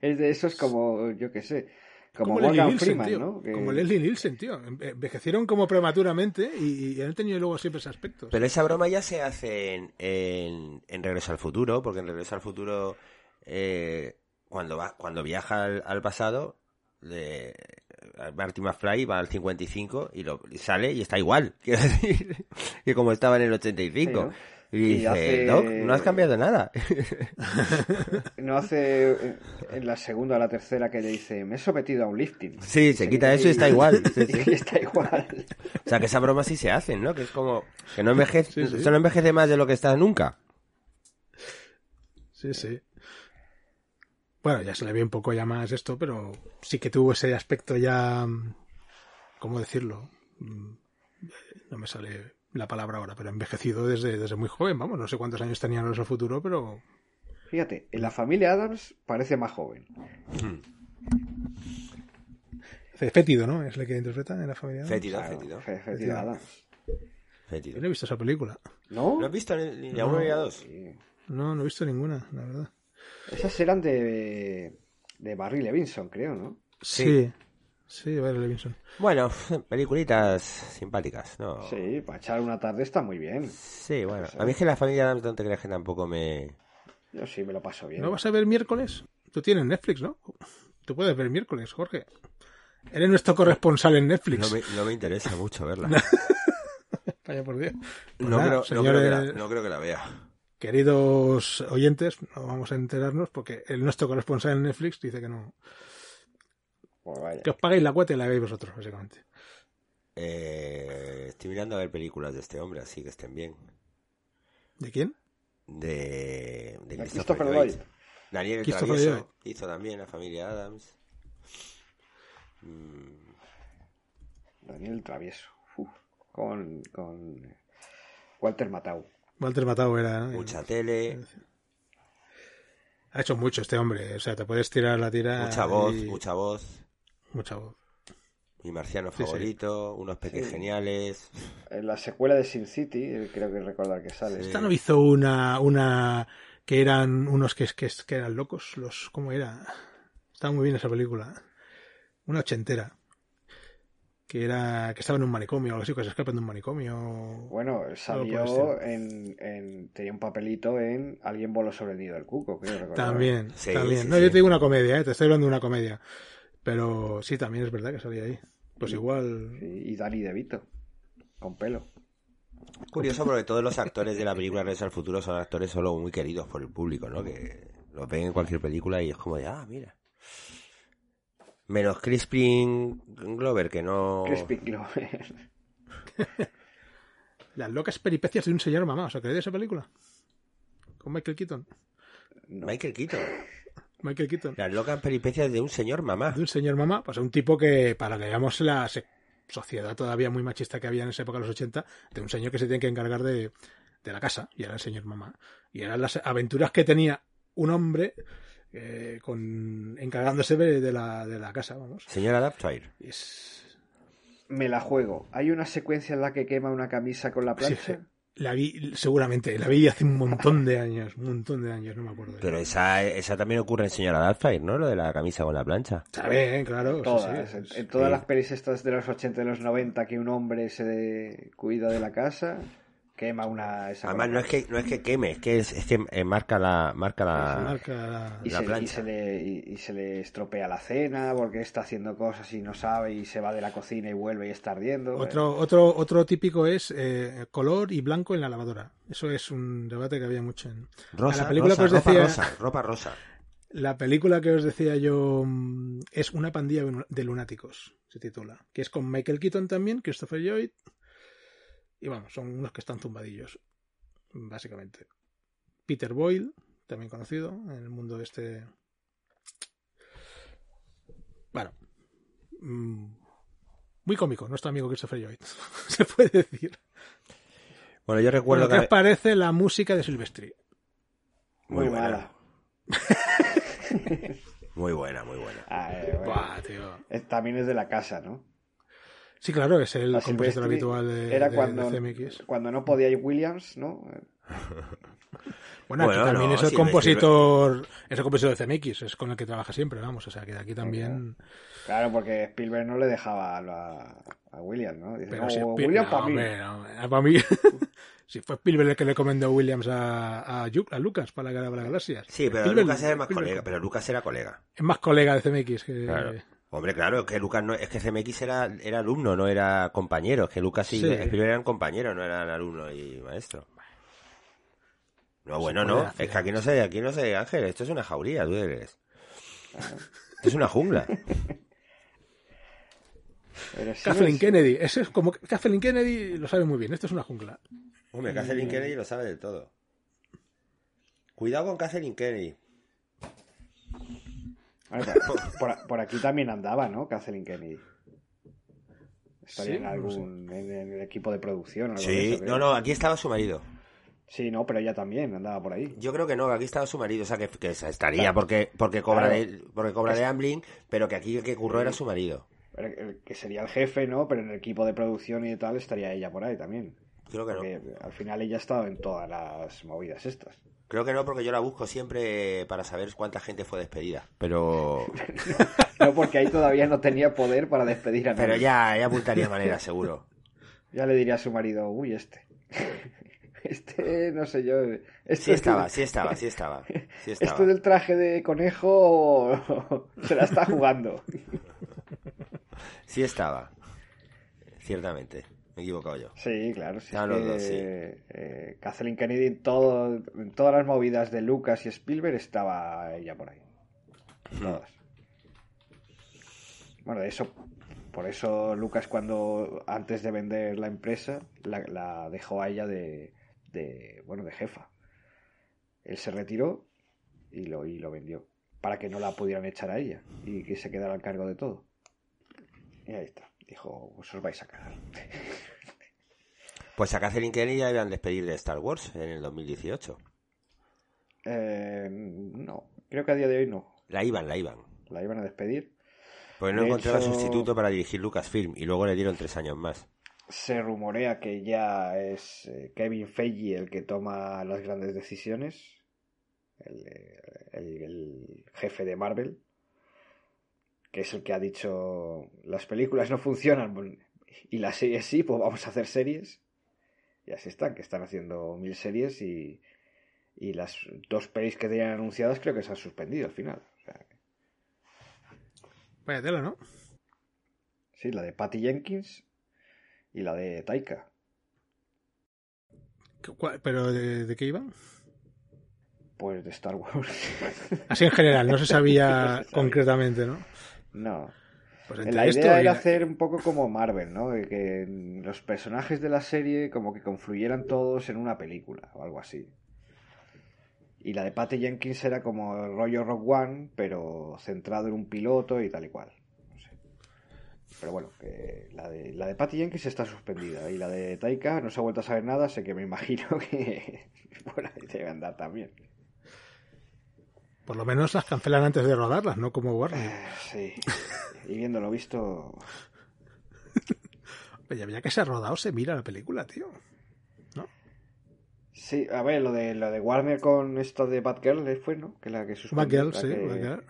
S3: es de esos como, yo qué sé, como,
S2: Como Leslie Nielsen,
S3: Freeman,
S2: tío.
S3: ¿no? Que-
S2: Como Leslie Nielsen, tío. Enve- Envejecieron como prematuramente y, y han tenido luego siempre ese aspecto.
S1: Pero esa broma ya se hace en, en, en Regreso al Futuro, porque en Regreso al Futuro, eh, cuando va, cuando viaja al, al pasado, de, Marty McFly va al 55 y, lo, y sale y está igual, quiero decir, que como estaba en el 85.
S3: Sí, ¿no?
S1: Y
S3: Y
S1: dice,
S3: hace-
S1: Doc, no has cambiado nada.
S3: No hace eh, en la segunda o la tercera que le dice, me he sometido a un lifting.
S1: Sí, se quita eso y está igual. Sí, sí.
S3: Y está igual.
S1: O sea, que esa broma sí se hace, ¿no? Que es como que no envejece,
S2: Sí, sí.
S1: se no envejece más de lo que está nunca.
S2: Sí, sí. Bueno, ya se le ve un poco ya más esto, pero sí que tuvo ese aspecto ya. mm, ¿Cómo decirlo? Mm, No me sale la palabra ahora, pero envejecido desde, desde muy joven, vamos. No sé cuántos años tenían en el futuro, pero.
S3: Fíjate, en la familia Adams parece más joven.
S2: Fétido, ¿no? Es el que interpreta en la familia. Adams.
S1: Fétido,
S3: Claro,
S1: fétido.
S2: Fétido.
S3: Adams.
S1: fétido.
S2: Yo no he visto esa película.
S3: ¿No?
S1: ¿No has visto ni ni a uno ni a dos?
S3: Sí.
S2: No, no he visto ninguna, la verdad.
S3: Esas eran de, de Barry Levinson, creo, ¿no?
S2: Sí. Sí, Barry Levinson.
S1: Bueno, peliculitas simpáticas, ¿no?
S3: Sí, para echar una tarde está muy bien.
S1: Sí, bueno. A mí es que la familia Adams no te creas que tampoco me...
S3: Yo sí me lo paso bien.
S2: ¿No vas a ver miércoles? Tú tienes Netflix, ¿no? Tú puedes ver miércoles, Jorge. Eres nuestro corresponsal en Netflix.
S1: No me, no me interesa mucho verla.
S2: Vaya por Dios. Pues
S1: No,
S2: nada,
S1: creo, no,
S2: señores,
S1: creo que la, no creo que la vea.
S2: Queridos oyentes, no vamos a enterarnos porque el nuestro corresponsal en Netflix dice que no.
S3: Pues vaya.
S2: Que os paguéis la cuota y la veáis vosotros, básicamente.
S1: Eh, estoy mirando a ver películas de este hombre, así que estén bien.
S2: ¿De quién?
S1: De, de
S3: De
S1: Christopher, Lloyd. Daniel el
S2: Christopher
S1: Travieso
S2: Lloyd.
S1: hizo también la familia Adams. Mm,
S3: Daniel Travieso. Uf, con, con Walter Matau.
S2: Walter Matthau era. ¿no?
S1: mucha tele,
S2: Ha hecho mucho este hombre. O sea, te puedes tirar la tira.
S1: mucha voz,
S2: y-
S1: mucha voz.
S2: Mucha voz.
S1: Mi marciano
S2: Sí, sí.
S1: favorito, unos peques
S3: Sí.
S1: geniales.
S3: En la secuela de Sin City, eh, creo que recordar que sale.
S2: Esta no hizo una, una que eran unos que, que, que eran locos, los, ¿cómo era? Estaba muy bien esa película. Una ochentera. Que era, que estaba en un manicomio, o algo así, que se escapan de un manicomio.
S3: Bueno, salió en, en- Tenía un papelito en Alguien voló sobre el nido del cuco, creo recordar.
S2: También,
S1: Sí,
S2: también.
S1: sí,
S2: no,
S1: sí.
S2: yo te digo una comedia, ¿eh? te estoy hablando de una comedia. Pero sí, también es verdad que salía ahí. Pues igual.
S3: Y Dani DeVito, con pelo.
S1: Curioso porque todos los actores de la película Regreso al Futuro son actores solo muy queridos por el público, ¿no? Que los ven en cualquier película y es como de, ah, mira. Menos Crispin Glover, que no...
S3: Crispy Glover.
S2: Las locas peripecias de un señor mamá. ¿Os acordáis de esa película? Con Michael Keaton.
S3: No.
S1: Michael Keaton.
S2: Michael Keaton.
S1: Las locas peripecias de un señor mamá.
S2: de un señor mamá, pues un tipo que, para que veamos la sociedad todavía muy machista que había en esa época, los 80, de un señor que se tiene que encargar de, de la casa, y era el señor mamá. Y eran las aventuras que tenía un hombre eh, con, encargándose de, de la, de la casa, vamos.
S1: Señora Adaptire.
S2: Y es-
S3: Me la juego. Hay una secuencia en la que quema una camisa con la
S2: Sí,
S3: plancha.
S2: sí. La vi, seguramente, la vi hace un montón de años, un montón de años, no me acuerdo.
S1: Pero esa, esa también ocurre en Señora Adaptire, ¿no? Lo de la camisa con la plancha.
S2: Está bien, claro.
S3: Todas,
S2: sí.
S3: en, en todas
S1: Sí.
S3: las pelis estas de los 80 y los 90 que un hombre se cuida de la casa, quema una esa
S1: Además, no es que, no es que queme, es que, es, es que eh, marca la... Marca
S2: Se
S1: la...
S2: marca la-
S3: y
S1: la
S3: se, y,
S1: plancha.
S3: se le, y, y se le estropea la cena porque está haciendo cosas y no sabe y se va de la cocina y vuelve y está ardiendo.
S2: Otro, otro, otro típico es eh, color y blanco en la lavadora. Eso es un debate que había mucho en
S1: Rosa,
S2: la película
S1: rosa,
S2: que os
S1: ropa
S2: decía-
S1: rosa, ropa rosa.
S2: la película que os decía yo mm, es una pandilla de lunáticos se titula que es con Michael Keaton también Christopher Lloyd y vamos son unos que están zumbadillos básicamente Peter Boyle también conocido en el mundo de este bueno mm, muy cómico nuestro amigo Christopher Lloyd se puede decir
S1: Bueno, yo recuerdo
S2: bueno, ¿qué os
S1: que...
S2: parece la música de Silvestri?
S3: Muy,
S1: buena.
S3: mala.
S1: Muy buena, muy buena.
S3: Ah, eh, bueno.
S2: Buah, tío.
S3: También es de la casa, ¿no?
S2: Sí, claro, es el compositor
S3: Silvestri
S2: habitual de,
S3: era
S2: de-
S3: cuando,
S2: de CMX.
S3: cuando no podía ir Williams, ¿no?
S2: Bueno,
S1: Bueno,
S2: aquí también
S1: no,
S2: es el compositor, es el compositor de CMX, es con el que trabaja siempre, vamos, o sea que de aquí también.
S3: Claro, porque Spielberg no le dejaba a, Williams, ¿no? Dice,
S2: Pero
S3: "No,
S2: si
S3: Williams
S2: no,
S3: para mí.
S2: hombre, no, para mí. si fue Spielberg el que le recomendó a Williams a, a, a Lucas para la Guerra de las Galaxias.
S1: Sí, pero
S2: Spielberg-
S1: Lucas era más
S2: Spielberg
S1: colega, pero Lucas era colega.
S2: Es más colega de CMX que.
S1: Claro. Hombre, claro, es que Lucas no, es que CMX era, era alumno, no era compañero, es que Lucas y
S2: Sí.
S1: Spielberg eran compañeros, no eran alumno y maestro. No, bueno, no,
S2: hacer.
S1: es que aquí no sé, aquí no sé, Ángel, esto es una jauría, tú eres. Esto es una jungla.
S3: Sí,
S2: Kathleen
S3: sí.
S2: Kennedy, eso es como Kathleen Kennedy lo sabe muy bien, esto es una jungla.
S1: Hombre, Kathleen Kennedy lo sabe del todo. Cuidado con Kathleen Kennedy.
S3: Bueno, por, por- por aquí también andaba, ¿no? Kathleen Kennedy. Estaría
S2: Sí,
S3: en
S2: no
S3: algún en el equipo de producción. o algo de
S1: Sí,
S3: eso,
S1: no, no, aquí estaba su marido.
S3: Sí, no, pero ella también andaba por ahí.
S1: Yo creo que no, que aquí estaba su marido, o sea, que, que estaría porque porque cobra
S3: Claro.
S1: de, porque cobra de Amblin, pero que aquí el que curró era su marido.
S3: Que sería el jefe, ¿no? Pero en el equipo de producción y de tal estaría ella por ahí también.
S1: Creo que no.
S3: Al final ella ha estado en todas las movidas estas.
S1: Creo que no, porque yo la busco siempre para saber cuánta gente fue despedida. Pero
S3: No, porque ahí todavía no tenía poder para despedir a nadie.
S1: pero ya, ya apuntaría manera, seguro.
S3: Ya le diría a su marido, uy, este. Este, no sé yo. Este,
S1: Sí estaba, sí estaba, sí estaba. Sí estaba.
S3: Esto del traje de conejo se la está jugando.
S1: Sí estaba. Ciertamente. Me he equivocado yo.
S3: Sí, claro. Sí,
S1: sí.
S3: eh, Kathleen Kennedy en, todo, en todas las movidas de Lucas y Spielberg estaba ella por ahí.
S1: Hmm.
S3: Todas. Bueno, de eso Por eso Lucas cuando antes de vender la empresa la, la dejó a ella de, de, bueno, de jefa. Él se retiró y lo, y lo vendió para que no la pudieran echar a ella y que se quedara al cargo de todo. Y ahí está. Dijo, os vais a cagar.
S1: Pues a Catherine Kennedy ya iban a despedir de Star Wars en el 2018.
S3: Eh, no, creo que a día de hoy no.
S1: La iban, la iban.
S3: La iban a despedir.
S1: Pues no
S3: De
S1: encontraba
S3: hecho-
S1: sustituto para dirigir Lucasfilm y luego le dieron tres años más.
S3: Se rumorea que ya es eh, Kevin Feige el que toma las grandes decisiones. El, eh, el- el jefe de Marvel. Que es el que ha dicho las películas no funcionan y las series sí, pues vamos a hacer series. Y así están, que están haciendo mil series y, y las dos pelis que tenían anunciadas creo que se han suspendido al final. O sea,
S2: Vaya tela, ¿no?
S3: sí, la de Patty Jenkins y la de Taika.
S2: ¿Qué- cuál- ¿Pero de, de qué iban?
S3: Pues de Star Wars.
S2: Así en general, no se sabía
S3: No se sabía.
S2: concretamente, ¿no?
S3: no.
S2: Pues
S3: La idea era hacer un poco como Marvel, ¿no? De que los personajes de la serie como que confluyeran todos en una película o algo así. Y la de Patty Jenkins era como el rollo Rock One, pero centrado en un piloto y tal y cual. No sé. Pero bueno, que la de, la de Patty Jenkins está suspendida. Y la de Taika no se ha vuelto a saber nada, así que me imagino que por ahí debe andar también.
S2: Por lo menos las cancelan antes de rodarlas, no como Warner.
S3: Sí. Y viéndolo visto,
S2: Oye, ya que se ha rodado, se mira la película, tío.
S3: Sí, a ver, lo de, lo de Warner con esto de Batgirl eh, fue, ¿no? Que la que.
S2: Batgirl, sí,
S3: que-
S2: Batgirl.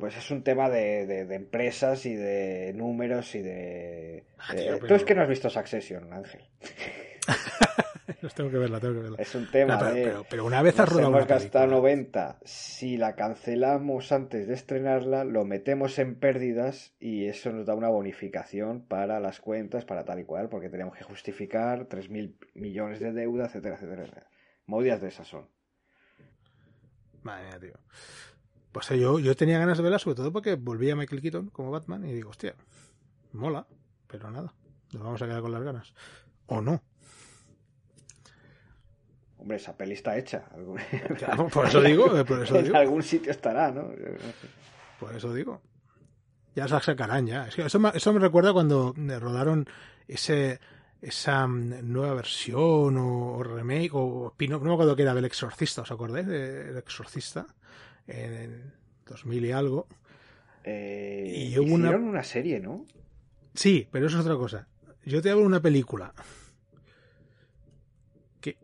S3: Pues es un tema de, de- de empresas y de números y de...
S2: Ah,
S3: de- Tú
S2: pero-
S3: es que no has visto Succession, Ángel.
S2: Tengo que verla, tengo que verla.
S3: Es un tema
S2: Pero,
S3: de...
S2: pero- pero una vez has rodado
S3: hemos
S2: una
S3: gastado
S2: película.
S3: 90. Si la cancelamos antes de estrenarla, lo metemos en pérdidas y eso nos da una bonificación para las cuentas, para tal y cual, porque tenemos que justificar 3.000 millones de deuda, etcétera, etcétera. etcétera. Movidas de esas son.
S2: Madre mía, tío. Pues eh, yo, yo tenía ganas de verla, sobre todo porque volvía Michael Keaton como Batman y digo, hostia, mola, pero nada, nos vamos a quedar con las ganas. O no.
S3: Hombre, esa peli está hecha.
S2: Claro, por eso digo, eh, por eso
S3: en
S2: digo.
S3: algún sitio estará, ¿no?
S2: Por eso digo. Ya se sacarán ya. Es que eso, me, eso me recuerda cuando eh, rodaron ese esa mm, nueva versión o, o remake o spin-off, no me acuerdo qué era del Exorcista, ¿os acordáis del Exorcista? En el 2000 y algo.
S3: Eh,
S2: Y hubo una-
S3: hicieron una serie, ¿no?
S2: Sí, pero eso es otra cosa. Yo te hablo de una película que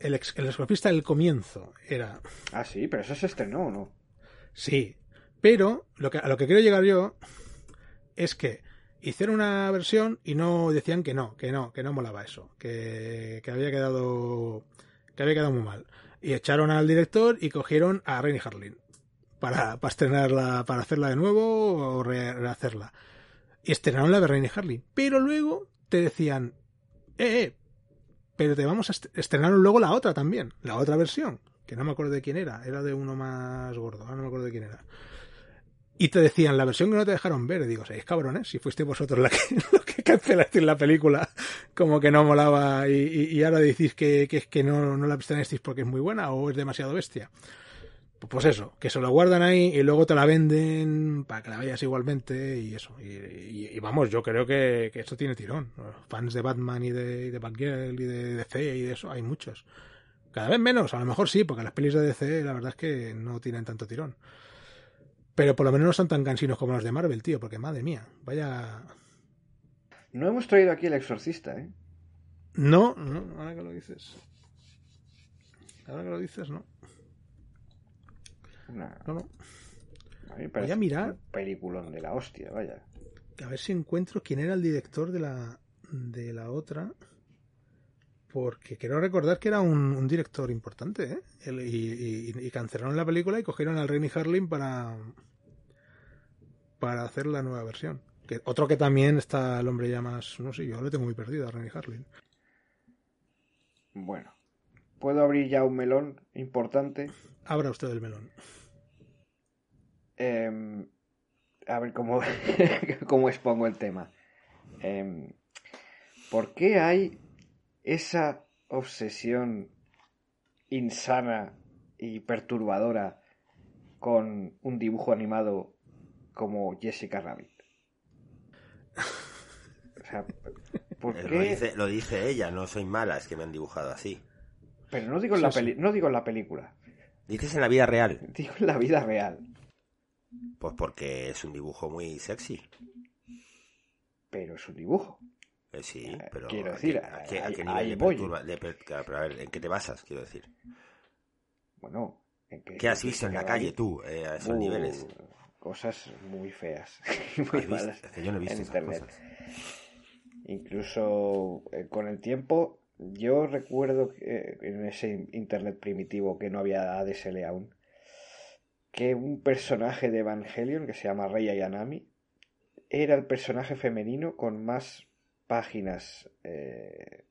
S2: el, ex- el del comienzo era
S3: Ah, sí, pero eso se estrenó, ¿no?
S2: Sí, pero lo que, a lo que quiero llegar yo es que hicieron una versión y no decían que no, que no, que no molaba eso, que, que había quedado que había quedado muy mal. Y echaron al director y cogieron a Renny Harlin para, para estrenarla, para hacerla de nuevo o re- rehacerla. Y estrenaron la de Renny Harlin. Pero luego te decían, eh, eh, pero te vamos a est- estrenaron luego la otra también, la otra versión, que no me acuerdo de quién era, era de uno más gordo, no me acuerdo de quién era. Y te decían, la versión que no te dejaron ver, y digo, seis cabrones, si fuiste vosotros la que, lo que la película, como que no molaba, y, ahora decís que, que que no, no la estrenasteis porque es muy buena o es demasiado bestia. Pues eso, que se lo guardan ahí y luego te la venden para que la veas igualmente y eso. Y, y- y vamos, yo creo que, que esto tiene tirón. Fans de Batman y de, y de Batgirl y de DC y de eso, hay muchos. Cada vez menos, a lo mejor sí, porque las pelis de DC la verdad es que no tienen tanto tirón. Pero por lo menos no son tan cansinos como los de Marvel, tío, porque madre mía, vaya...
S3: No hemos traído aquí el exorcista, ¿eh?
S2: No, no, ahora que lo dices. Ahora que lo dices, no.
S3: Una,
S2: No, no.
S3: a mí me parece
S2: a mirar.
S3: un peliculón de la hostia, vaya.
S2: A ver si encuentro quién era el director de la, de la otra. Porque quiero recordar que era un, un director importante, ¿eh? El- y, y- y cancelaron la película y cogieron al Renny Harlin para, para hacer la nueva versión. Que, otro que también está el hombre ya más, no sé, yo lo tengo muy perdido a Renny Harlin.
S3: Bueno, puedo abrir ya un melón importante.
S2: Abra usted el melón.
S3: Eh, a ver cómo, cómo expongo el tema. Em, ¿Por qué hay esa obsesión insana y perturbadora con un dibujo animado como Jessica Rabbit? O sea, ¿por
S1: Eh, Lo
S3: qué?
S1: dice, lo dice ella, no soy mala, es que me han dibujado así.
S3: Pero no digo, en la peli- no digo en la película,
S1: Dices en la vida real,
S3: digo en la vida real.
S1: Pues porque es un dibujo muy sexy.
S3: Pero es un dibujo.
S1: Eh, sí,
S3: Eh,
S1: pero
S3: quiero
S1: ¿a
S3: decir,
S1: qué- a qué, a
S3: ahí-
S1: qué nivel
S3: ahí
S1: de
S3: voy.
S1: perturba- de per- claro, pero a ver, ¿en qué te basas? Quiero decir.
S3: Bueno, ¿en qué,
S1: ¿Qué has visto en la calle
S3: Rabbit?
S1: tú eh, a esos
S3: Uh,
S1: niveles?
S3: Cosas muy feas. muy malas
S1: Es que yo no he visto
S3: en
S1: esas
S3: internet.
S1: cosas.
S3: Incluso eh, con el tiempo, yo recuerdo que, eh, en ese internet primitivo que no había ADSL aún, que un personaje de Evangelion que se llama Rei Ayanami era el personaje femenino con más páginas eh,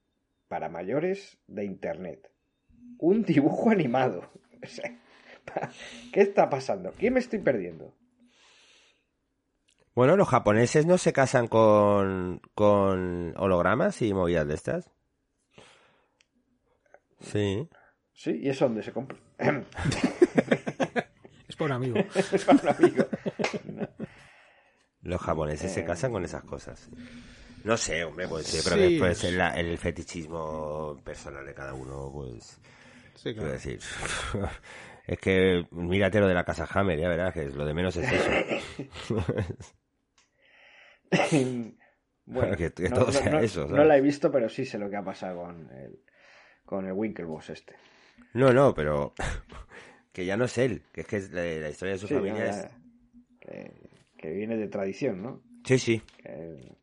S3: para mayores de internet. Un dibujo animado. ¿Qué está pasando? ¿Qué me estoy perdiendo?
S1: Bueno, los japoneses no se casan con, con hologramas y movidas de estas. Sí.
S3: Sí, ¿y eso dónde se compra?
S2: Es por un amigo.
S3: es para un amigo. No.
S1: Los japoneses se
S3: Eh.
S1: casan con esas cosas. No sé, hombre, pues yo creo
S2: Sí.
S1: que puede ser la- el fetichismo personal de cada uno, pues.
S2: Sí, claro.
S1: decir, es que mírate lo de la casa Hammer, ya verás que lo de menos es eso.
S3: bueno,
S1: Que- que todo sea
S3: no,
S1: eso,
S3: no la he visto, pero sí sé lo que ha pasado con el, con el Winklevoss este.
S1: No, no, pero que ya no es él, que es que es la, la historia de su
S3: Sí,
S1: familia es...
S3: que, que viene de tradición, ¿no?
S1: Sí, sí.
S3: Que-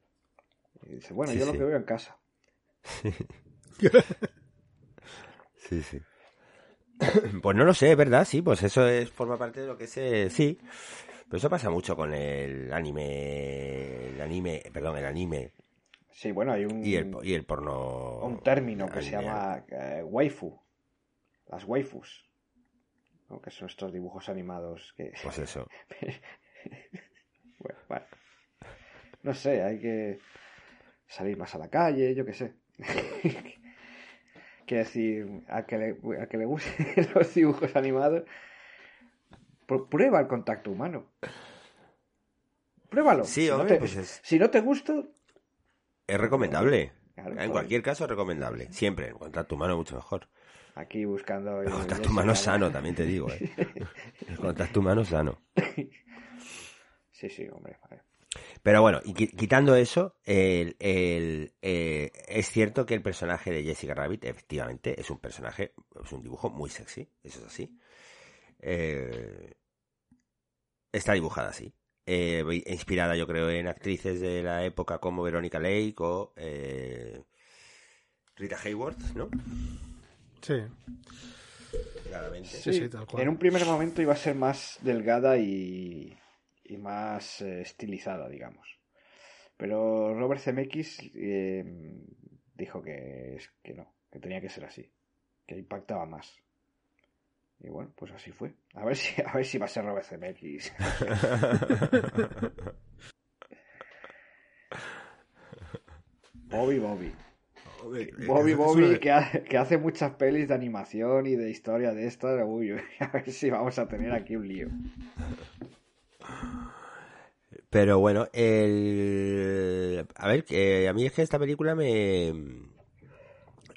S3: y dice, bueno,
S1: Sí,
S3: yo
S1: sí.
S3: lo que veo en casa.
S1: Sí, sí. Pues no lo sé, ¿verdad? Sí, pues eso es, forma parte de lo que se... Sí. Pero eso pasa mucho con el anime... El anime... Perdón, el anime
S3: Sí, bueno, hay un,
S1: y el, y el porno...
S3: un término que se llama eh, waifu. Las waifus. ¿No? Que son estos dibujos animados que...
S1: Pues eso.
S3: Bueno, vale. No sé, hay que salir más a la calle, yo qué sé. Quiero decir, a que le, a que le gusten los dibujos animados, pr- prueba el contacto humano. Pruébalo.
S1: Sí,
S3: si, no
S1: hombre,
S3: te,
S1: pues es-
S3: si no te gusta,
S1: Es recomendable.
S3: Claro,
S1: en cualquier caso es recomendable. Siempre. En contacto humano mucho mejor.
S3: Aquí buscando...
S1: El
S3: el-
S1: contacto humano sano, también te digo. ¿eh? El contacto humano sano.
S3: Sí, sí, hombre. vale.
S1: Pero bueno, y qui- quitando eso, el, el, eh, es cierto que el personaje de Jessica Rabbit, efectivamente, es un personaje, es un dibujo muy sexy, eso es así. Eh, está dibujada así. Eh, inspirada, yo creo, en actrices de la época como Verónica Lake o eh, Rita Hayworth, ¿no?
S2: Sí.
S1: Claramente.
S2: Sí, sí, tal cual.
S3: En un primer momento iba a ser más delgada y, y más eh, estilizada, digamos. Pero Robert Zemeckis eh, dijo que, es- que no, que tenía que ser así, que impactaba más. Y bueno, pues así fue. A ver si, a ver si va a ser Robert Zemeckis. Bobby Bobby. Bobby Bobby que, ha- que hace muchas pelis de animación y de historia de estas. Uy, uy, a ver si vamos a tener aquí un lío.
S1: Pero bueno, el... a ver, que a mí es que esta película me... En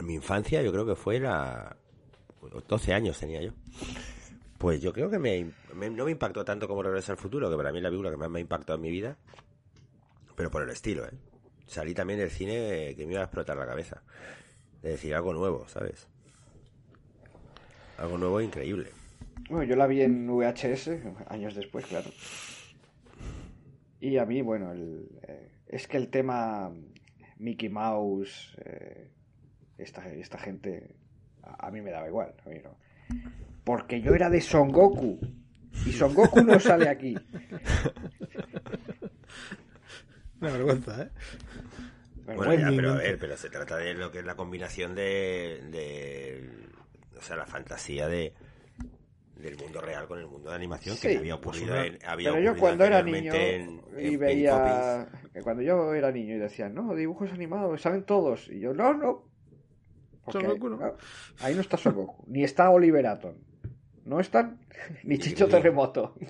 S1: mi infancia yo creo que fue la... 12 años tenía yo. Pues yo creo que me, me- no me impactó tanto como Regreso al Futuro, que para mí es la película que más me ha impactado en mi vida. Pero por el estilo, ¿eh? Salí también del cine que me iba a explotar la cabeza. De decir algo nuevo, ¿sabes? Algo nuevo e increíble.
S3: Bueno, yo la vi en VHS, años después, claro. Y a mí, bueno, el, eh, es que el tema Mickey Mouse, eh, esta, esta gente, a, a mí me daba igual. A mí no. Porque yo era de Son Goku. Y Son Goku no sale aquí.
S2: Una vergüenza, ¿eh?
S1: Bueno,
S3: bueno,
S1: ya, pero a ver, pero se trata de lo que es la combinación de, de o sea, la fantasía de, del mundo real con el mundo de animación
S3: Sí,
S1: que había ocurrido,
S2: pues
S1: en- había
S3: Pero yo cuando era niño
S1: en-
S3: y
S1: en
S3: veía... que Cuando yo era niño y decían, no, dibujos animados, salen todos. Y yo, no, no. Porque,
S2: Son Goku, ¿no?
S3: no, Ahí no está Son Goku. Ni está Oliver Atom. No están ni Chicho
S1: Ni-
S3: Terremoto.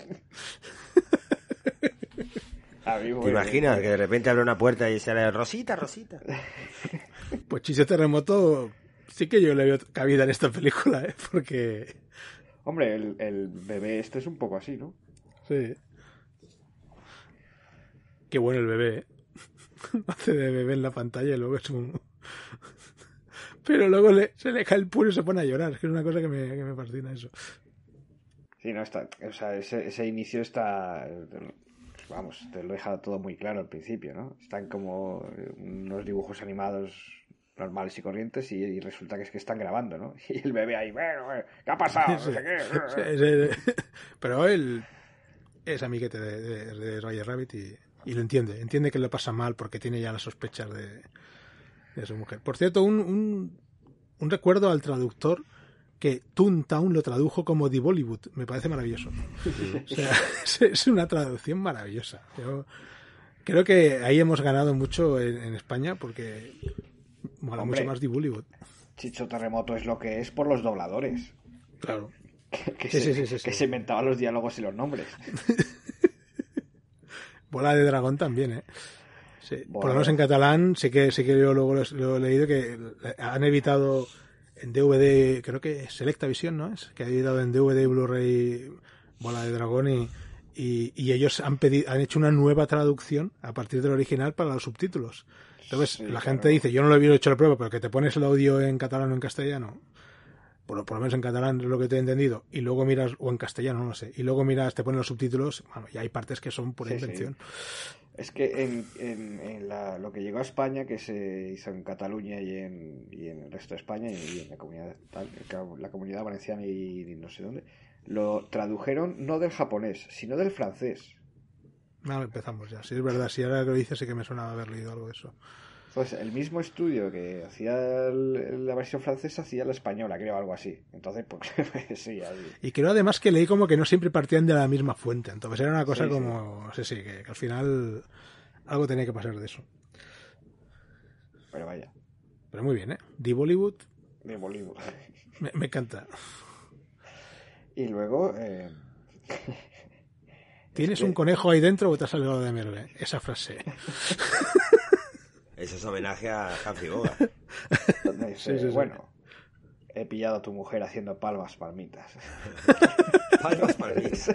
S3: A mí,
S1: ¿Te imaginas que de repente abre una puerta y sale Rosita, Rosita?
S2: Pues Chicho Terremoto sí que yo le veo cabida en esta película, ¿eh? Porque...
S3: Hombre, el, el bebé este es un poco así, ¿no?
S2: Sí. Qué bueno el bebé, ¿eh? Hace de bebé en la pantalla y luego es un... Pero luego le- se le cae el puro y se pone a llorar. Es que es una cosa que me, que me fascina eso.
S3: Sí, no, está, o sea, ese, ese inicio está, vamos, te lo deja todo muy claro al principio, ¿no? Están como eh, unos dibujos animados normales y corrientes y, y resulta que es que están grabando, ¿no? Y el bebé ahí, ¿qué ha pasado? No sé
S2: Sí,
S3: qué.
S2: ese- pero él es amiguete de, de, de Roger Rabbit y, y lo entiende. Entiende que le pasa mal porque tiene ya las sospechas de, de su mujer. Por cierto, un, un, un recuerdo al traductor que Toontown lo tradujo como The Bollywood. Me parece maravilloso. O sea, es- una traducción maravillosa. Yo creo que ahí hemos ganado mucho en, en España porque mola
S3: Hombre.
S2: mucho más The Bollywood.
S3: Chicho Terremoto es lo que es por los dobladores.
S2: Claro.
S3: Que,
S2: Sí,
S3: se,
S2: sí, sí, sí,
S3: que
S2: sí.
S3: se inventaban los diálogos y los nombres.
S2: Bola de dragón también, ¿eh? Por lo menos en catalán sí que sí que yo luego lo, lo he leído que han evitado en DVD, creo que Selecta Visión, ¿no? Es que ha editado en DVD Blu-ray Bola de Dragón y, y, y ellos han pedido, han hecho una nueva traducción a partir del original para los subtítulos. Entonces
S3: Sí,
S2: la
S3: claro.
S2: gente dice, yo no lo he hecho la prueba, pero que te pones el audio en catalán o en castellano, por, lo- por lo menos en catalán es lo que te he entendido, y luego miras, o en castellano, no lo sé, y luego miras, te ponen los subtítulos, bueno, y hay partes que son pura
S3: Sí, sí. Es que en, en, en la- lo que llegó a España, que se hizo en Cataluña y en, y en el resto de España y en la comunidad la comunidad valenciana y no sé dónde, lo tradujeron no del japonés, sino del francés.
S2: Vale, empezamos ya. Sí, es verdad. Si ahora que lo dices, sí que me suena haber leído algo de eso.
S3: Entonces, el mismo estudio que hacía el- la versión francesa hacía la española, creo, algo así. Entonces, pues sí, ahí.
S2: Y creo además que leí como que no siempre partían de la misma fuente. Entonces era una cosa
S3: Sí, sí.
S2: como. Sí, sí, que, que al final algo tenía que pasar de eso.
S3: Pero vaya,
S2: Pero muy bien, ¿eh? The Bollywood
S3: de Bolívar.
S2: me, me encanta.
S3: Y luego, eh,
S2: ¿Tienes
S3: que-
S2: un conejo ahí dentro o te has salido de Merle? Esa frase.
S1: Eso es homenaje a Humphrey Bogart.
S3: dice,
S2: Sí, sí, sí.
S3: bueno, he pillado a tu mujer haciendo palmas palmitas.
S1: Palmas mí.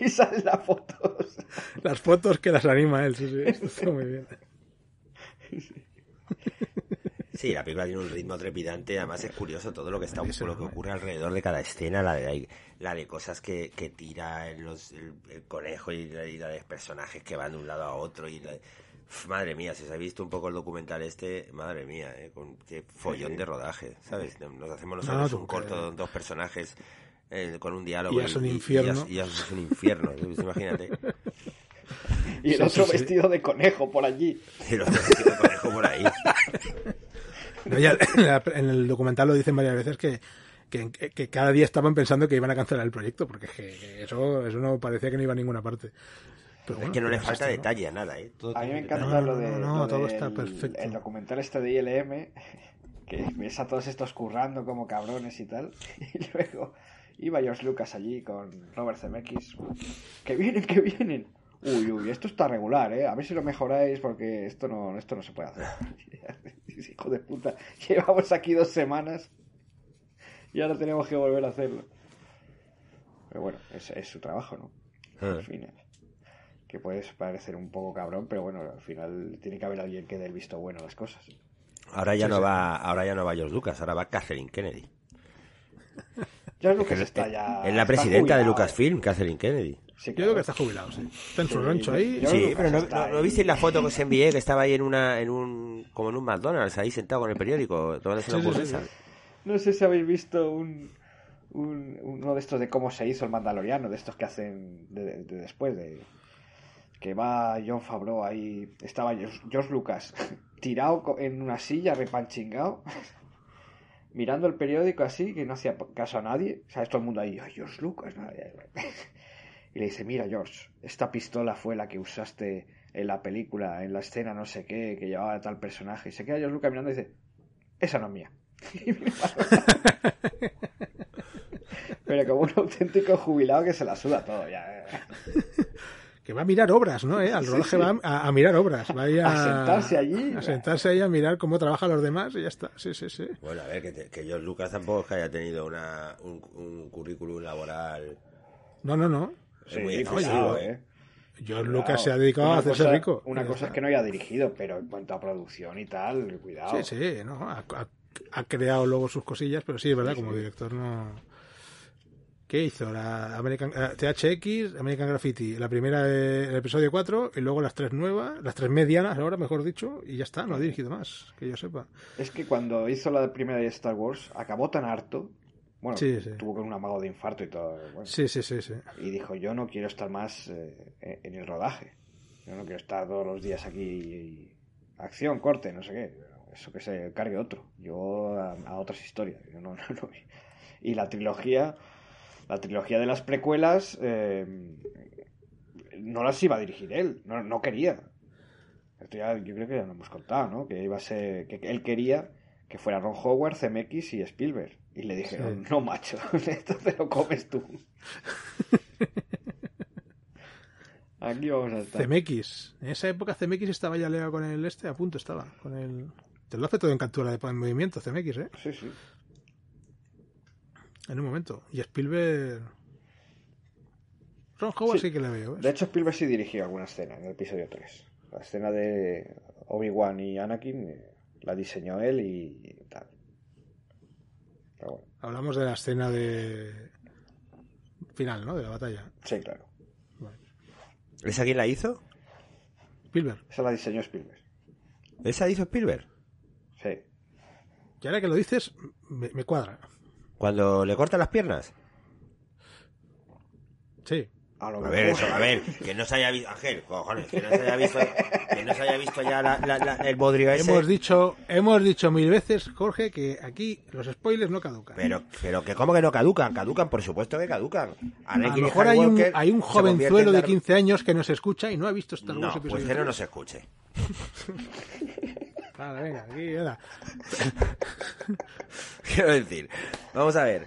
S3: y salen las fotos.
S2: Las fotos que las anima él, sí, sí. Esto está muy bien.
S1: Sí, la película tiene un ritmo trepidante. Además, es curioso todo lo que está lo que ocurre alrededor de cada escena. La de, la de cosas que, que tira el, los, el, el conejo y la, y la de personajes que van de un lado a otro. y la- Madre mía, si os habéis visto un poco el documental este, madre mía, eh, con qué follón de rodaje, ¿sabes? Nos hacemos
S2: No,
S1: nosotros un corto de dos personajes eh, con un diálogo.
S2: Y ya es un infierno.
S1: Y ya, y ya es un infierno, imagínate.
S3: Y el otro
S2: sí, sí.
S3: vestido de conejo por allí.
S1: Y el conejo por ahí.
S2: No, ya en, el documental lo dicen varias veces que, que, que cada día estaban pensando que iban a cancelar el proyecto, porque es que, que eso, eso no parecía que no iba a ninguna parte. Pero
S1: Es que no le falta
S2: esto, ¿no?
S1: detalle a nada, ¿eh? Todo
S3: A mí me encanta
S2: No, no,
S3: lo
S2: no,
S3: de.
S2: no,
S3: lo
S2: todo
S3: del-
S2: está perfecto.
S3: El documental este de ILM, que ves a todos estos currando como cabrones y tal. Y luego iba George Lucas allí con Robert Zemeckis. Que vienen, que vienen. Uy, uy, esto está regular, ¿eh? A ver si lo mejoráis porque esto no, esto no se puede hacer. Hijo de puta, llevamos aquí dos semanas y ahora tenemos que volver a hacerlo. Pero bueno, es, es su trabajo, ¿no?
S1: Ah.
S3: Al final. Que puede parecer un poco cabrón, pero bueno, al final tiene que haber alguien que dé el visto bueno a las cosas.
S1: Ahora ya
S2: Sí,
S1: no
S2: sí.
S1: va, ahora ya no va George Lucas, ahora va Kathleen Kennedy.
S3: George Lucas
S1: Es-
S3: está ya.
S1: es la presidenta de. Lucasfilm, Kathleen Kennedy.
S3: Sí,
S2: Yo creo que está jubilado, sí. Está en su
S3: Sí,
S2: rancho ahí.
S1: Sí,
S3: Lucas
S1: pero no,
S3: está
S1: no, ¿no
S3: ahí.
S1: visteis la foto que os envié que estaba ahí en una, en un, como en un McDonald's, ahí sentado con el periódico, tomándose una hamburguesa?
S3: No sé si habéis visto un, un- uno de estos de cómo se hizo el Mandaloriano, de estos que hacen de, de después, de que va John Favreau ahí, estaba George, Lucas tirado en una silla repanchingado mirando el periódico así, que no hacía caso a nadie. ¿Sabes? Todo el mundo ahí, ay, George Lucas. nadie". Y le dice, mira, George, esta pistola fue la que usaste en la película, en la escena no sé qué, que llevaba tal personaje. Y se queda George Lucas mirando y dice, esa no es mía. Pero como un auténtico jubilado que se la suda todo ya. Eh.
S2: Que va a mirar obras, ¿no? ¿Eh? Al rodaje va a, a mirar obras. Va a,
S3: A sentarse allí.
S2: A sentarse ahí a mirar cómo trabajan los demás y ya está. Sí, sí, sí.
S1: Bueno, a ver, que, te- que George Lucas tampoco es que haya tenido una, un, un currículum laboral
S2: No, no, no.
S3: Sí,
S1: muy efusivo.
S3: eh.
S2: George
S3: Cuidado.
S2: Lucas se ha dedicado a hacerse
S3: cosa-
S2: rico.
S3: Una cosa es que no haya dirigido, pero en cuanto a producción y tal, cuidado.
S2: Sí, sí, no. Ha, ha- ha creado luego sus cosillas, pero sí, es verdad,
S3: Sí,
S2: como
S3: sí.
S2: director no. ¿Qué hizo? La American, eh, THX, American Graffiti, la primera, el episodio 4, y luego las tres nuevas, las tres medianas ahora, mejor dicho, y ya está, no ha dirigido más, que yo sepa.
S3: Es que cuando hizo la primera de Star Wars, acabó tan harto. Bueno,
S2: Sí, sí.
S3: tuvo con un amago de infarto y todo. bueno,
S2: Sí, sí, sí, sí.
S3: Y dijo, yo no quiero estar más eh, en el rodaje. Yo no quiero estar todos los días aquí. y- acción, corte, no sé qué. Eso que se cargue otro. Yo a, a otras historias. Yo no- no- no. Y la trilogía, la trilogía de las precuelas, eh, no las iba a dirigir él. No, no quería. Esto ya, yo creo que ya lo hemos contado, ¿no? Que iba a ser, que él quería que fuera Ron Howard, CMX y Spielberg. Y le dijeron,
S2: Sí.
S3: no, macho, esto te lo comes tú. Aquí vamos a estar.
S2: CMX. En esa época CMX estaba ya leado con el este, a punto estaba. Con el. Te lo hace todo en captura de movimiento, CMX, ¿eh?
S3: Sí, sí.
S2: En un momento. Y Spielberg. Ron Howard sí,
S3: Sí.
S2: que le veo.
S3: De hecho, Spielberg sí dirigió alguna escena en el episodio 3. La escena de Obi-Wan y Anakin eh, la diseñó él y tal. Pero bueno,
S2: Hablamos de la escena de. Final, ¿no? De la batalla.
S3: sí, claro.
S1: ¿Esa quién la hizo?
S2: Spielberg.
S3: Esa la diseñó Spielberg.
S1: ¿Esa hizo Spielberg?
S3: Sí.
S2: Y ahora que lo dices, me, me cuadra.
S1: Cuando le cortan las piernas.
S2: Sí.
S3: A, lo
S1: A ver, eso, a ver, que no se haya visto, Ángel, cojones, que no se haya visto, que no se haya visto ya la- la- la- el bodrio ese.
S2: Hemos dicho, hemos dicho mil veces, Jorge, que aquí los spoilers no caducan.
S1: Pero, pero que cómo que no caducan, caducan, por supuesto que caducan.
S2: a lo mejor hay un, hay un jovenzuelo
S1: en
S2: de
S1: Darth-
S2: 15 años que nos escucha y no ha visto Star Wars
S1: No, pues que no nos escuche.
S2: Vale, venga, aquí.
S1: Quiero decir, vamos a ver.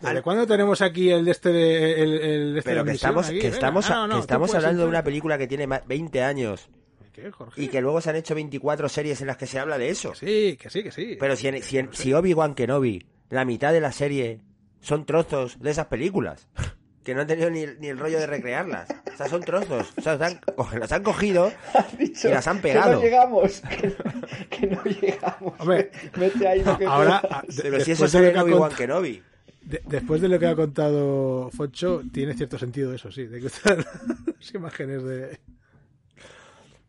S2: ¿Desde
S1: Al-
S2: cuándo tenemos aquí el de este de, el, el de este
S1: pero que estamos,
S2: aquí?
S1: que
S2: Venga.
S1: estamos,
S2: Ah, no, no,
S1: que estamos hablando de una
S2: entrar.
S1: película que tiene más 20 años
S2: ¿Qué, Jorge?
S1: y que luego se han hecho 24 series en las que se habla de eso.
S2: Sí, que sí, que sí.
S1: Pero si, en- si, en- si Obi-Wan Kenobi, la mitad de la serie son trozos de esas películas, que no han tenido ni, ni el rollo de recrearlas. O sea, son trozos. O sea, las han, las han cogido
S3: Has dicho
S1: y las han
S3: Que
S1: pegado.
S3: no llegamos. Que no, que no llegamos.
S2: Hombre,
S3: Mete ahí lo que
S2: Ahora,
S3: puedas.
S2: a- de-
S1: Pero si
S2: después
S1: eso
S2: de lo
S1: sale
S2: que
S1: en
S2: ha
S1: Obi-Wan Kenobi.
S2: de- después de lo que ha contado Foncho, tiene cierto sentido eso, sí, de que están las imágenes de...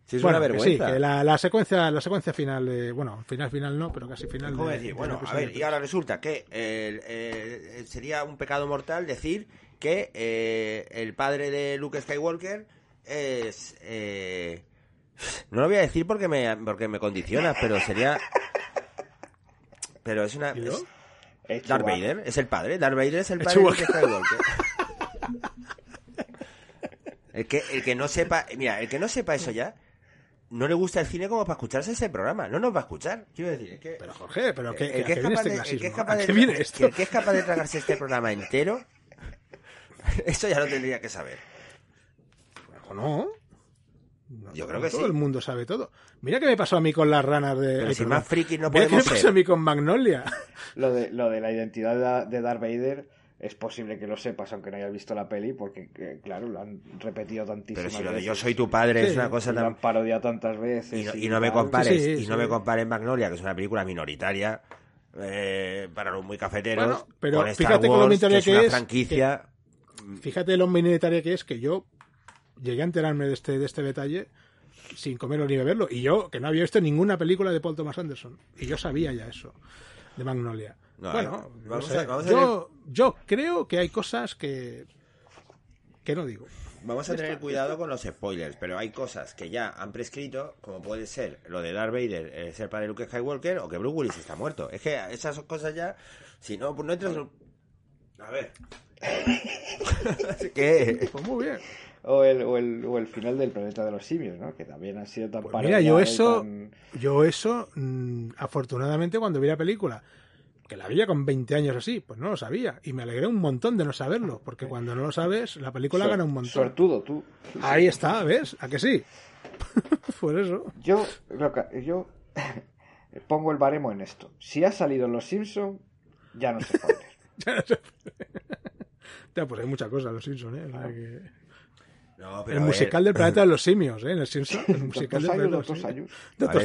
S1: Si es
S2: bueno,
S1: una
S2: que
S1: vergüenza.
S2: sí, que la, la secuencia, la secuencia final de... Bueno, final final no, pero casi final
S1: ¿Cómo
S2: de...
S1: decir? Bueno, a ver, y ahora resulta que el- el- sería un pecado mortal decir que eh, el padre de Luke Skywalker es... eh, no lo voy a decir porque me, porque me condiciona, pero sería... Pero es una... Es-
S3: Eh,
S1: Darth. Vader, es el padre. Darth Vader es el
S2: Es
S1: padre de Luke. Skywalker. El que, el que no sepa, mira, el que no sepa eso ya, no le gusta el cine como para escucharse ese programa. No nos va a escuchar. Quiero decir, es que
S2: Pero Jorge, pero ¿qué,
S1: el
S2: ¿a
S1: que, es capaz
S2: este
S1: de, el que es capaz
S2: ¿A
S1: de
S2: qué viene esto?
S1: el que es capaz de tragarse este programa entero, eso ya lo tendría que saber.
S2: ¿O no? No,
S1: Yo creo que
S2: todo
S1: sí.
S2: el mundo sabe todo. Mira qué me pasó a mí con las ranas de...
S1: Pero
S2: Ay,
S1: si
S2: perdón.
S1: más frikis no
S2: Mira qué me pasó a mí con Magnolia.
S3: Lo de, lo de la identidad de, Darth Vader es posible que lo sepas aunque no hayas visto la peli porque, que, claro, lo han repetido tantísimas
S1: Pero si lo de
S3: veces.
S1: yo soy tu padre
S2: Sí.
S1: es una cosa
S3: Y lo han
S1: tan...
S3: parodiado tantas veces.
S1: Y no,
S3: y
S1: y no me compares,
S2: Sí,
S1: y
S2: sí.
S1: no me compares Magnolia, que es una película minoritaria eh, para los muy cafeteros,
S2: Bueno, pero
S1: con Star
S2: fíjate con lo
S1: Wars,
S2: minoritaria
S1: es
S2: que
S1: una
S2: es,
S1: franquicia...
S2: Fíjate lo minoritaria que es que yo llegué a enterarme de este, de este detalle sin comerlo ni beberlo. Y yo, que no había visto ninguna película de Paul Thomas Anderson. Y yo sabía ya eso, de Magnolia.
S1: No,
S2: bueno,
S1: vamos
S2: no sé.
S1: a- vamos a
S2: yo, yo creo que hay cosas que, que no digo.
S1: vamos a tener cuidado con los spoilers, pero hay cosas que ya han prescrito, como puede ser lo de Darth Vader eh, ser padre de Luke Skywalker o que Bruce Willis está muerto. Es que esas cosas ya, si no, pues no entras... A ver. ¿Qué?
S2: Pues muy bien.
S3: O el, o, el, o el final del planeta de los simios, ¿no? Que también ha sido tan
S2: Pues mira, yo eso,
S3: tan-
S2: yo eso, mm, afortunadamente cuando vi la película, que la veía con 20 años así, pues no lo sabía. Y me alegré un montón de no saberlo, porque cuando no lo sabes, la película gana un montón.
S3: Suertudo, tú.
S2: Ahí está, ¿ves? ¿A que sí? Por eso.
S3: Yo, yo pongo el baremo en esto. Si ha salido en Los Simpson, ya no sé spoiler.
S2: Ya, no sé. Ya, pues hay muchas cosas, los Simpsons, ¿eh? Que-
S1: No,
S2: El
S1: ver,
S2: musical del planeta de los simios, ¿eh? En el Simpson. El musical del planeta de los
S3: dos
S2: simios.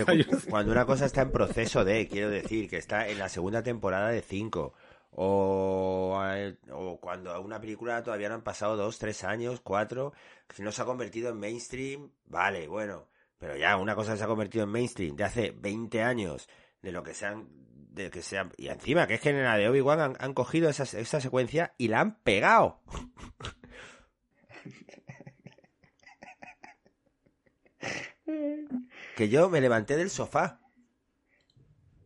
S1: ver, cuando una cosa está en proceso de, quiero decir, que está en la segunda temporada de 5, o, eh, o cuando a una película todavía no han pasado 2, 3 años, 4, si no se ha convertido en mainstream, vale, bueno, pero ya una cosa se ha convertido en mainstream de hace 20 años, de lo que sean, de que sean, y encima que es que en la de Obi-Wan han, cogido esa, esa secuencia y la han pegado. que yo me levanté del sofá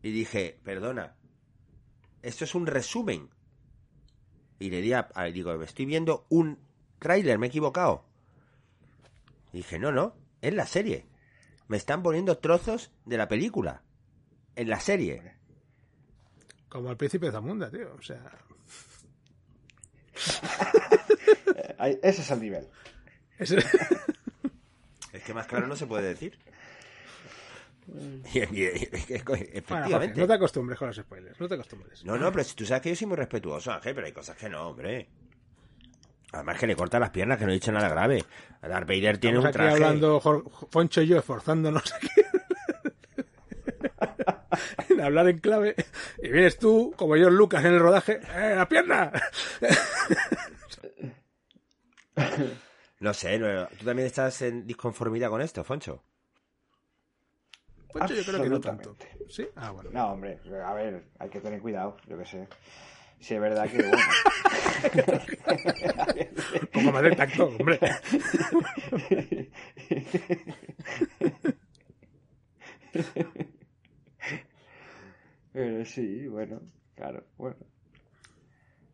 S1: y dije, perdona, esto es un resumen. Y le di a- digo, me estoy viendo un tráiler, me he equivocado. Y dije, no, no, es la serie. Me están poniendo trozos de la película. En la serie.
S2: Como el príncipe de Zamunda, tío. O sea,
S3: ese es el nivel.
S2: ese-
S1: Es que más claro no se puede decir. Y- y- y- es que,
S2: Bueno, Jorge,
S1: efectivamente.
S2: no te acostumbres con los spoilers. No te acostumbres.
S1: No, no, pero si tú sabes que yo soy muy respetuoso, Ángel, pero hay cosas que no, hombre. Además que le corta las piernas, que no he dicho nada grave. Darth Vader tiene
S2: Estamos
S1: un
S2: aquí
S1: traje...
S2: hablando, Jor- Foncho y yo, esforzándonos aquí. en hablar en clave. Y vienes tú, como yo, Lucas, en el rodaje. ¡Eh, la pierna!
S1: No sé, no- ¿tú también estás en disconformidad con esto, Foncho?
S2: Foncho, yo creo que no tanto.
S3: Absolutamente.
S2: ¿Sí? Ah, bueno.
S3: No, hombre, a ver, hay que tener cuidado, yo qué sé. Si es verdad que, bueno,
S2: más de tacto, hombre.
S3: Eh, sí, bueno, claro, bueno.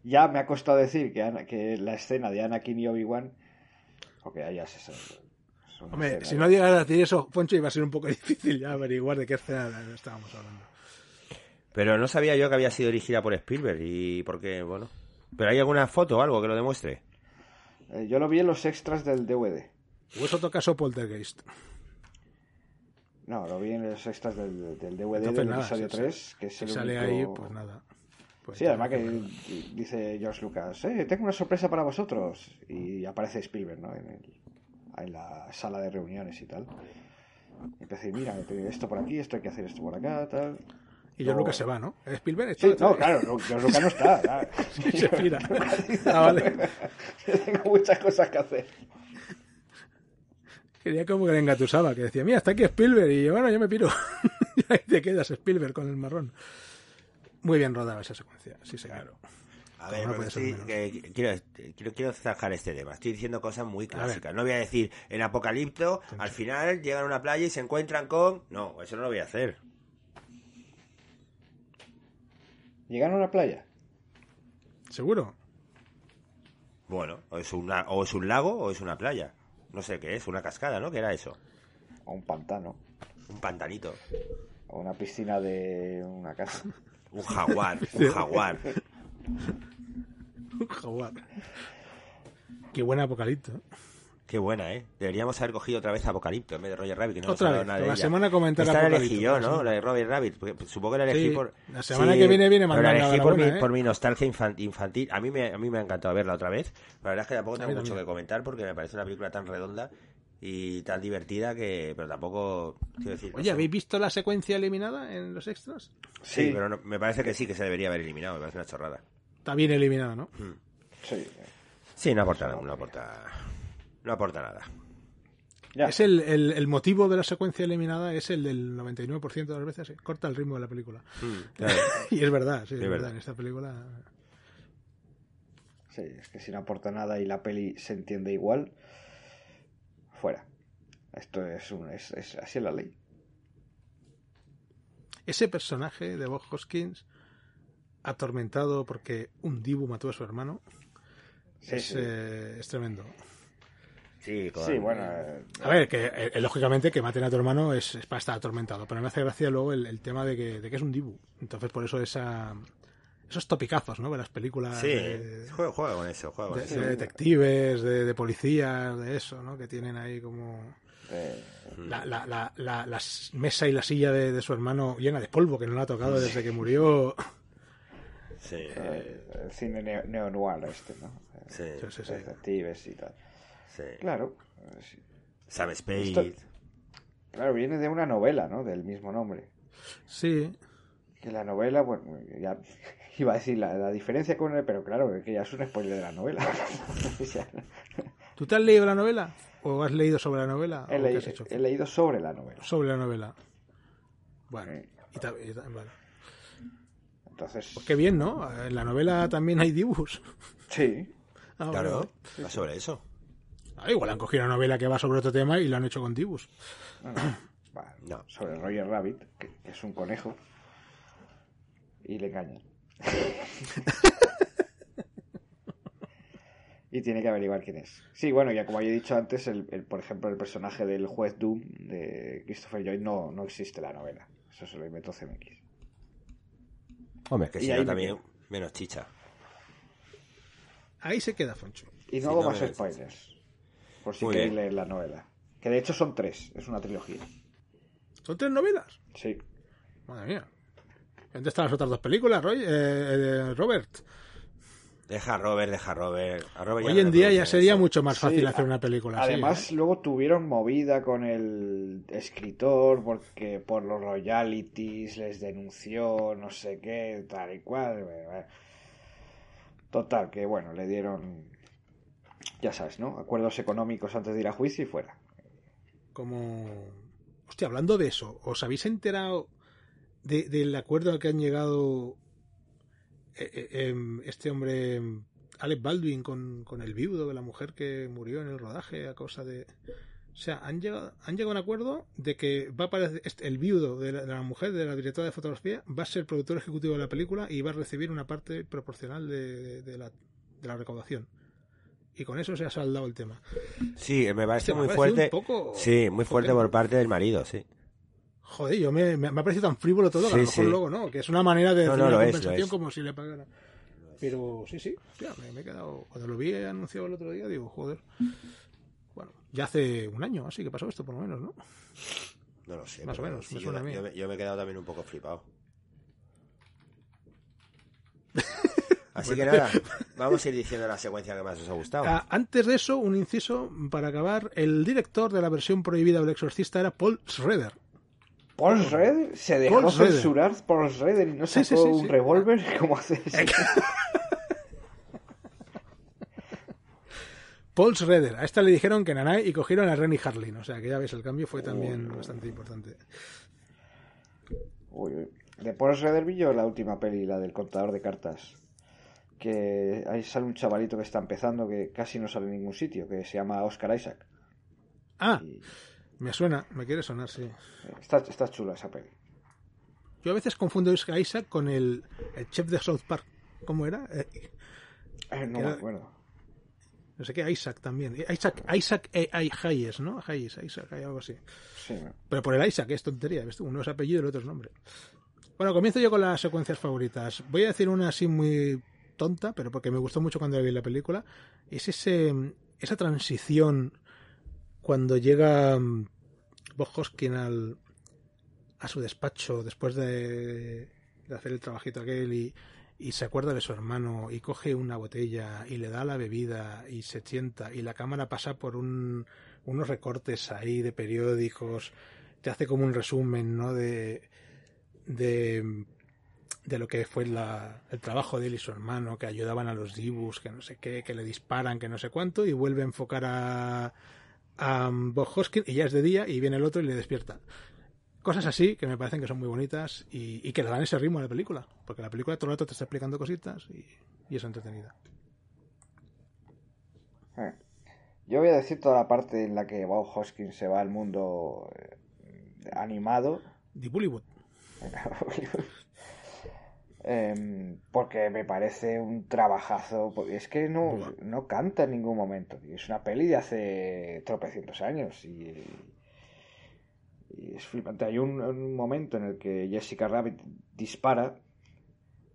S3: Ya me ha costado decir que, Ana- que la escena de Anakin y Obi-Wan, porque ya se sabe.
S2: Hombre, si no llegas a decir eso, Foncho, iba a ser un poco difícil ya averiguar de qué escena estábamos hablando.
S1: Pero no sabía yo que había sido dirigida por Spielberg y porque, bueno... ¿Pero hay alguna foto o algo que lo demuestre?
S3: Eh, yo lo vi en los extras del DVD.
S2: O es otro caso Poltergeist.
S3: No, lo vi en los extras del, del DVD
S2: Entonces,
S3: del
S2: nada,
S3: episodio
S2: si-
S3: 3, que es
S2: Si
S3: el
S2: sale ahí, pues nada. Pues
S3: Sí, además que dice George Lucas, eh, tengo una sorpresa para vosotros. Y aparece Spielberg, ¿no? En, el- en la sala de reuniones y tal. Y empieza a decir, mira, esto por aquí, esto hay que hacer esto por acá, tal.
S2: Y
S3: No.
S2: creo que se va, ¿no? ¿Spielberg?
S3: Sí,
S2: ¿Está-
S3: no, claro, no, George Lucas no está.
S2: se pira. Ah, vale.
S3: tengo muchas cosas que hacer.
S2: Quería como que le engatusaba, que decía, mira, está aquí Spielberg, y yo, bueno, yo me piro. y ahí te quedas Spielberg con el marrón. Muy bien rodada esa secuencia, sí, señor.
S1: A
S2: Como
S1: ver,
S2: no menos.
S1: que- quiero, quiero, quiero zanjar este tema. Estoy diciendo cosas muy clásicas. No voy a decir, en Apocalipto, al final llegan a una playa y se encuentran con... No, eso no lo voy a hacer.
S3: Llegaron a una playa.
S2: ¿Seguro?
S1: Bueno, o es, una, o es un lago o es una playa. No sé qué es, una cascada, ¿no? ¿Qué era eso?
S3: O un pantano.
S1: Un pantanito.
S3: O una piscina de una casa.
S1: Un jaguar, un jaguar.
S2: Un jaguar. Qué buen apocalipto.
S1: Qué buena, ¿eh? Deberíamos haber cogido otra vez Apocalipto en vez de Roger Rabbit, que no
S2: Otra vez,
S1: nada de
S2: la
S1: ella.
S2: semana comentar
S1: Esta la elegí yo,
S2: la
S1: ¿no? La de Robert Rabbit. porque Supongo que la elegí
S2: Sí,
S1: por...
S2: la semana que viene viene
S1: pero la
S2: mandando
S1: elegí por mi,
S2: ¿eh?
S1: por mi nostalgia infan- infantil. A mí, me, a mí me ha encantado verla otra vez. La verdad es que tampoco tengo mucho
S2: también.
S1: que comentar porque me parece una película tan redonda y tan divertida que... Pero tampoco... Quiero decir, no
S2: Oye,
S1: sé.
S2: ¿habéis visto la secuencia eliminada en los extras?
S1: Sí, pero no- me parece que sí que se debería haber eliminado. Me parece una chorrada.
S2: Está bien eliminada, ¿no?
S3: Sí.
S1: Sí, no aporta, no aporta... No aporta nada.
S3: Ya.
S2: Es el, el, el motivo de la secuencia eliminada es el del 99% de las veces. eh, Corta el ritmo de la película.
S1: Claro.
S2: y es verdad, sí, es,
S1: Es
S2: verdad.
S1: verdad.
S2: En esta película.
S3: Sí, es que si no aporta nada y la peli se entiende igual. fuera. Esto es, un, es, es así es la ley.
S2: Ese personaje de Bob Hoskins, atormentado porque un Dibu mató a su hermano,
S3: Sí,
S2: es,
S3: sí.
S2: eh, es tremendo.
S1: Sí, con-
S3: Sí, bueno, eh,
S2: A ver, que eh, lógicamente que maten a tu hermano es, es para estar atormentado, pero me hace gracia luego el, el tema de que, de que es un Dibu. Entonces, por eso esa, esos topicazos, ¿no? De las películas
S1: Sí,
S2: de,
S1: juega, juega con eso, juega con
S2: de-
S1: eso.
S2: de detectives, de, de policías, de eso, ¿no? Que tienen ahí como
S3: eh,
S2: la, la, la, la, la mesa y la silla de, de su hermano llena de polvo que no la ha tocado desde que murió.
S1: Sí,
S3: eh, el cine neo- neo-noir este, ¿no? Eh,
S1: sí,
S2: Sí, sí, sí.
S3: Detectives y tal.
S1: Sí.
S3: Claro.
S1: Sam Spade.
S3: Esto- claro, viene de una novela, ¿no? Del mismo nombre.
S2: Sí,
S3: Que la novela, bueno, ya iba a decir la, la diferencia con el, pero claro, que ya es un spoiler de la novela.
S2: ¿tú te has leído la novela? ¿O has leído sobre la novela?
S3: he,
S2: ¿O qué
S3: leído,
S2: has hecho?
S3: he leído sobre la novela.
S2: Sobre la novela. Bueno,
S3: Sí.
S2: y ta- y ta- vale.
S3: Entonces,
S2: Pues qué bien, ¿no? En la novela también hay dibujos.
S3: sí,
S2: Ah,
S1: Claro, sobre eso.
S2: Ah, igual han cogido una novela que va sobre otro tema y lo han hecho con dibujos.
S3: no, no, va,
S1: No.
S3: sobre Roger Rabbit, que, que es un conejo, y le engañan. y tiene que averiguar quién es. Sí, bueno, ya como había dicho antes, el, el- por ejemplo, el personaje del juez Doom de Christopher Lloyd no, no existe en la novela. Eso se lo inventó CMX.
S1: Hombre, es que
S3: Y
S1: si no también menos chicha.
S2: Ahí se queda Foncho.
S3: Y no
S1: Sí,
S3: hago
S1: no
S3: más spoilers. Por si
S1: Muy
S3: queréis
S1: bien.
S3: leer la novela. Que de hecho son tres, es una trilogía.
S2: ¿Son tres novelas?
S3: Sí.
S2: Madre mía. ¿Dónde están las otras dos películas, Roy? Eh, eh, Robert?
S1: Deja a Robert, deja a Robert. A Robert
S2: Hoy en día ya sería
S1: eso.
S2: mucho más fácil hacer una película así,
S3: Además,
S2: ¿eh?
S3: luego tuvieron movida con el escritor porque por los royalties les denunció, no sé qué, tal y cual. eh, Total, que bueno, le dieron, ya sabes, ¿no? Acuerdos económicos antes de ir a juicio y fuera.
S2: Como... Hostia, hablando de eso, ¿os habéis enterado de- del acuerdo al que han llegado eh, eh, em, este hombre, em, Alec Baldwin, con, el viudo de la mujer que murió en el rodaje a causa de... O sea, han llegado, han llegado a un acuerdo de que va a aparecer este- el viudo de la, de la mujer, de la directora de fotografía, va a ser productor ejecutivo de la película y va a recibir una parte proporcional de la recaudación. Y con eso se ha saldado el tema.
S1: Sí, me parece
S2: me
S1: muy
S2: parecido
S1: fuerte.
S2: un poco
S1: Sí, muy fuerte por parte del marido, sí.
S2: Joder, yo me, me, me ha parecido tan frívolo todo que a lo
S1: Sí,
S2: mejor
S1: sí.
S2: luego no, que es una manera de
S1: No,
S2: hacer
S1: no,
S2: una
S1: es,
S2: compensación
S1: es.
S2: como si le pagara. Pero sí, sí, hostia, me, me he quedado. Cuando lo vi anunciado el otro día, digo, joder. Bueno, ya hace un año así que pasó esto, por lo menos, ¿no?
S1: No lo sé.
S2: Más o menos,
S1: sí,
S2: me
S1: yo,
S2: suena a mí.
S1: yo me, yo me he quedado también un poco flipado. Así que nada, vamos a ir diciendo la secuencia que más os ha gustado.
S2: Ah, antes de eso, un inciso para acabar. El director de la versión prohibida del Exorcista era Paul Schrader.
S3: Paul Schrader se dejó
S2: Paul
S3: censurar Paul Schrader y no sacó
S2: sí, sí,
S3: un
S2: sí.
S3: revólver. ¿Cómo hace eso?
S2: Paul Schrader. A esta le dijeron que Nanay y cogieron a Rennie Harlin. O sea que ya ves, el cambio fue también bastante importante.
S3: Uy, uy. De Paul Schrader vi yo la última peli, la del contador de cartas. Que ahí sale un chavalito que está empezando que casi no sale en ningún sitio, que se llama Oscar Isaac.
S2: Ah,
S3: Y
S2: me suena, me quiere sonar, sí.
S3: está, está chula esa peli.
S2: Yo a veces confundo a Isaac con el, el chef de South Park. ¿Cómo era? Eh,
S3: Eh, no
S2: Era-
S3: me acuerdo.
S2: no sé qué, Isaac también. Isaac, Isaac Ay- Hayes, ¿no? Hayes, Isaac, hay algo así.
S3: Sí, no.
S2: Pero por el Isaac es tontería, ¿ves tú? Uno es apellido y el otro es nombre. Bueno, comienzo yo con las secuencias favoritas. Voy a decir una así muy tonta, pero porque me gustó mucho cuando vi la película. Es ese, esa transición cuando llega mm, Bob al, a su despacho después de, de hacer el trabajito aquel y, y se acuerda de su hermano y coge una botella y le da la bebida y se sienta y la cámara pasa por un, unos recortes ahí de periódicos, te hace como un resumen, ¿no? De, de, de lo que fue la, el trabajo de él y su hermano, que ayudaban a los dibus, que no sé qué, que le disparan, que no sé cuánto, y vuelve a enfocar a, a Bob Hoskin y ya es de día y viene el otro y le despierta. Cosas así que me parecen que son muy bonitas y, y que le dan ese ritmo a la película, porque la película todo el rato te está explicando cositas y, y es entretenida.
S3: Yo voy a decir toda la parte en la que Bob Hoskins se va al mundo eh, animado.
S2: De Bollywood.
S3: Em, porque me parece un trabajazo. porque Es que no, no canta en ningún momento. tío. Es una peli de hace tropecientos años. Y, y es flipante. Hay un, un momento en el que Jessica Rabbit dispara.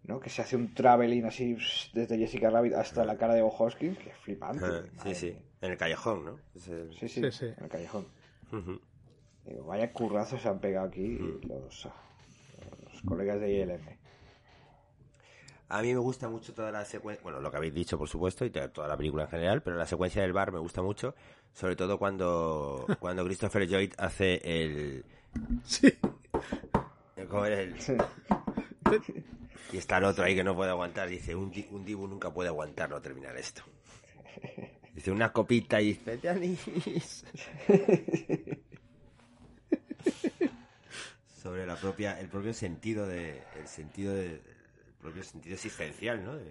S3: ¿no? Que se hace un traveling así desde Jessica Rabbit hasta la cara de Bob Hoskins, que es flipante.
S1: Ah, sí, sí. En el callejón, ¿no? Es el-
S3: Sí, sí,
S2: Sí, sí.
S3: en el callejón. Digo, vaya currazos se han pegado aquí los, los colegas de ILM.
S1: A mí me gusta mucho toda la secuencia, bueno, lo que habéis dicho, por supuesto, y to- toda la película en general, pero la secuencia del bar me gusta mucho, sobre todo cuando, cuando Christopher Lloyd hace el...
S2: Sí.
S1: el- ¿Cómo era el...? Y está el otro ahí que no puede aguantar, dice, un, di- un Dibu nunca puede aguantar no terminar esto. Dice, una copita y dice. Sobre la propia, el propio sentido de, el sentido de, propio sentido existencial, ¿no? De,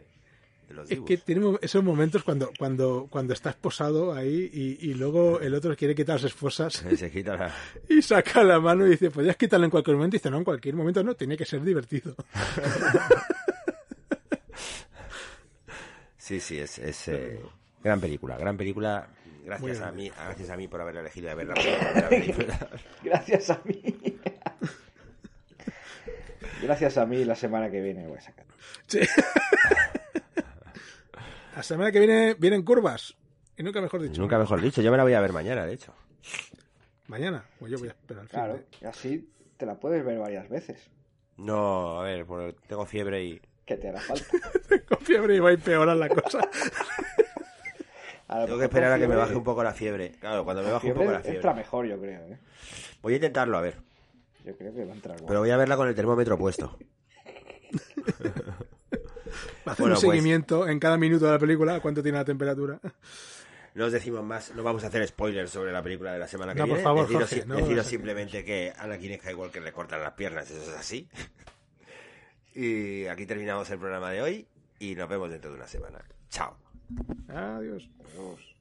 S1: de los
S2: Es que tiene mo- esos momentos cuando, cuando, cuando está esposado ahí y, y luego el otro quiere quitar las esposas
S1: Se quita la...
S2: y saca la mano y dice, podías quitarla en cualquier momento. Y dice, no, en cualquier momento no, tiene que ser divertido.
S1: Sí, sí, es, es eh, gran película, gran película. Gracias a mí, gracias a mí por haber elegido de verla.
S3: Gracias a mí. Gracias a mí la semana que viene voy a sacar.
S2: Sí. La semana que viene vienen curvas. Y nunca mejor dicho.
S1: Nunca mejor dicho, yo me la voy a ver mañana, de hecho.
S2: Mañana. Pues yo voy a esperar al fin
S3: Claro,
S2: de-
S3: y así te la puedes ver varias veces.
S1: No, a ver, porque tengo fiebre y...
S3: Que te hará falta.
S2: Con fiebre y va a empeorar la cosa.
S1: Tengo que esperar a que me baje un poco la fiebre. Claro, cuando me baje un poco la fiebre.
S3: entra mejor, yo creo. ¿eh?
S1: Voy a intentarlo, a ver.
S3: Yo creo que va a entrar guay.
S1: Pero voy a verla con el termómetro puesto.
S2: Hacer
S1: Bueno,
S2: un
S1: pues-
S2: seguimiento en cada minuto de la película, cuánto tiene la temperatura.
S1: No os decimos más, no vamos a hacer spoilers sobre la película de la semana que
S2: No, por
S1: viene.
S2: favor,
S1: deciros
S2: Jorge,
S1: si-
S2: no
S1: deciros
S2: a-
S1: simplemente que Anakin Skywalker le cortan las piernas, eso es así. y aquí terminamos el programa de hoy y nos vemos dentro de una semana. Chao.
S2: Adiós.
S3: Adiós.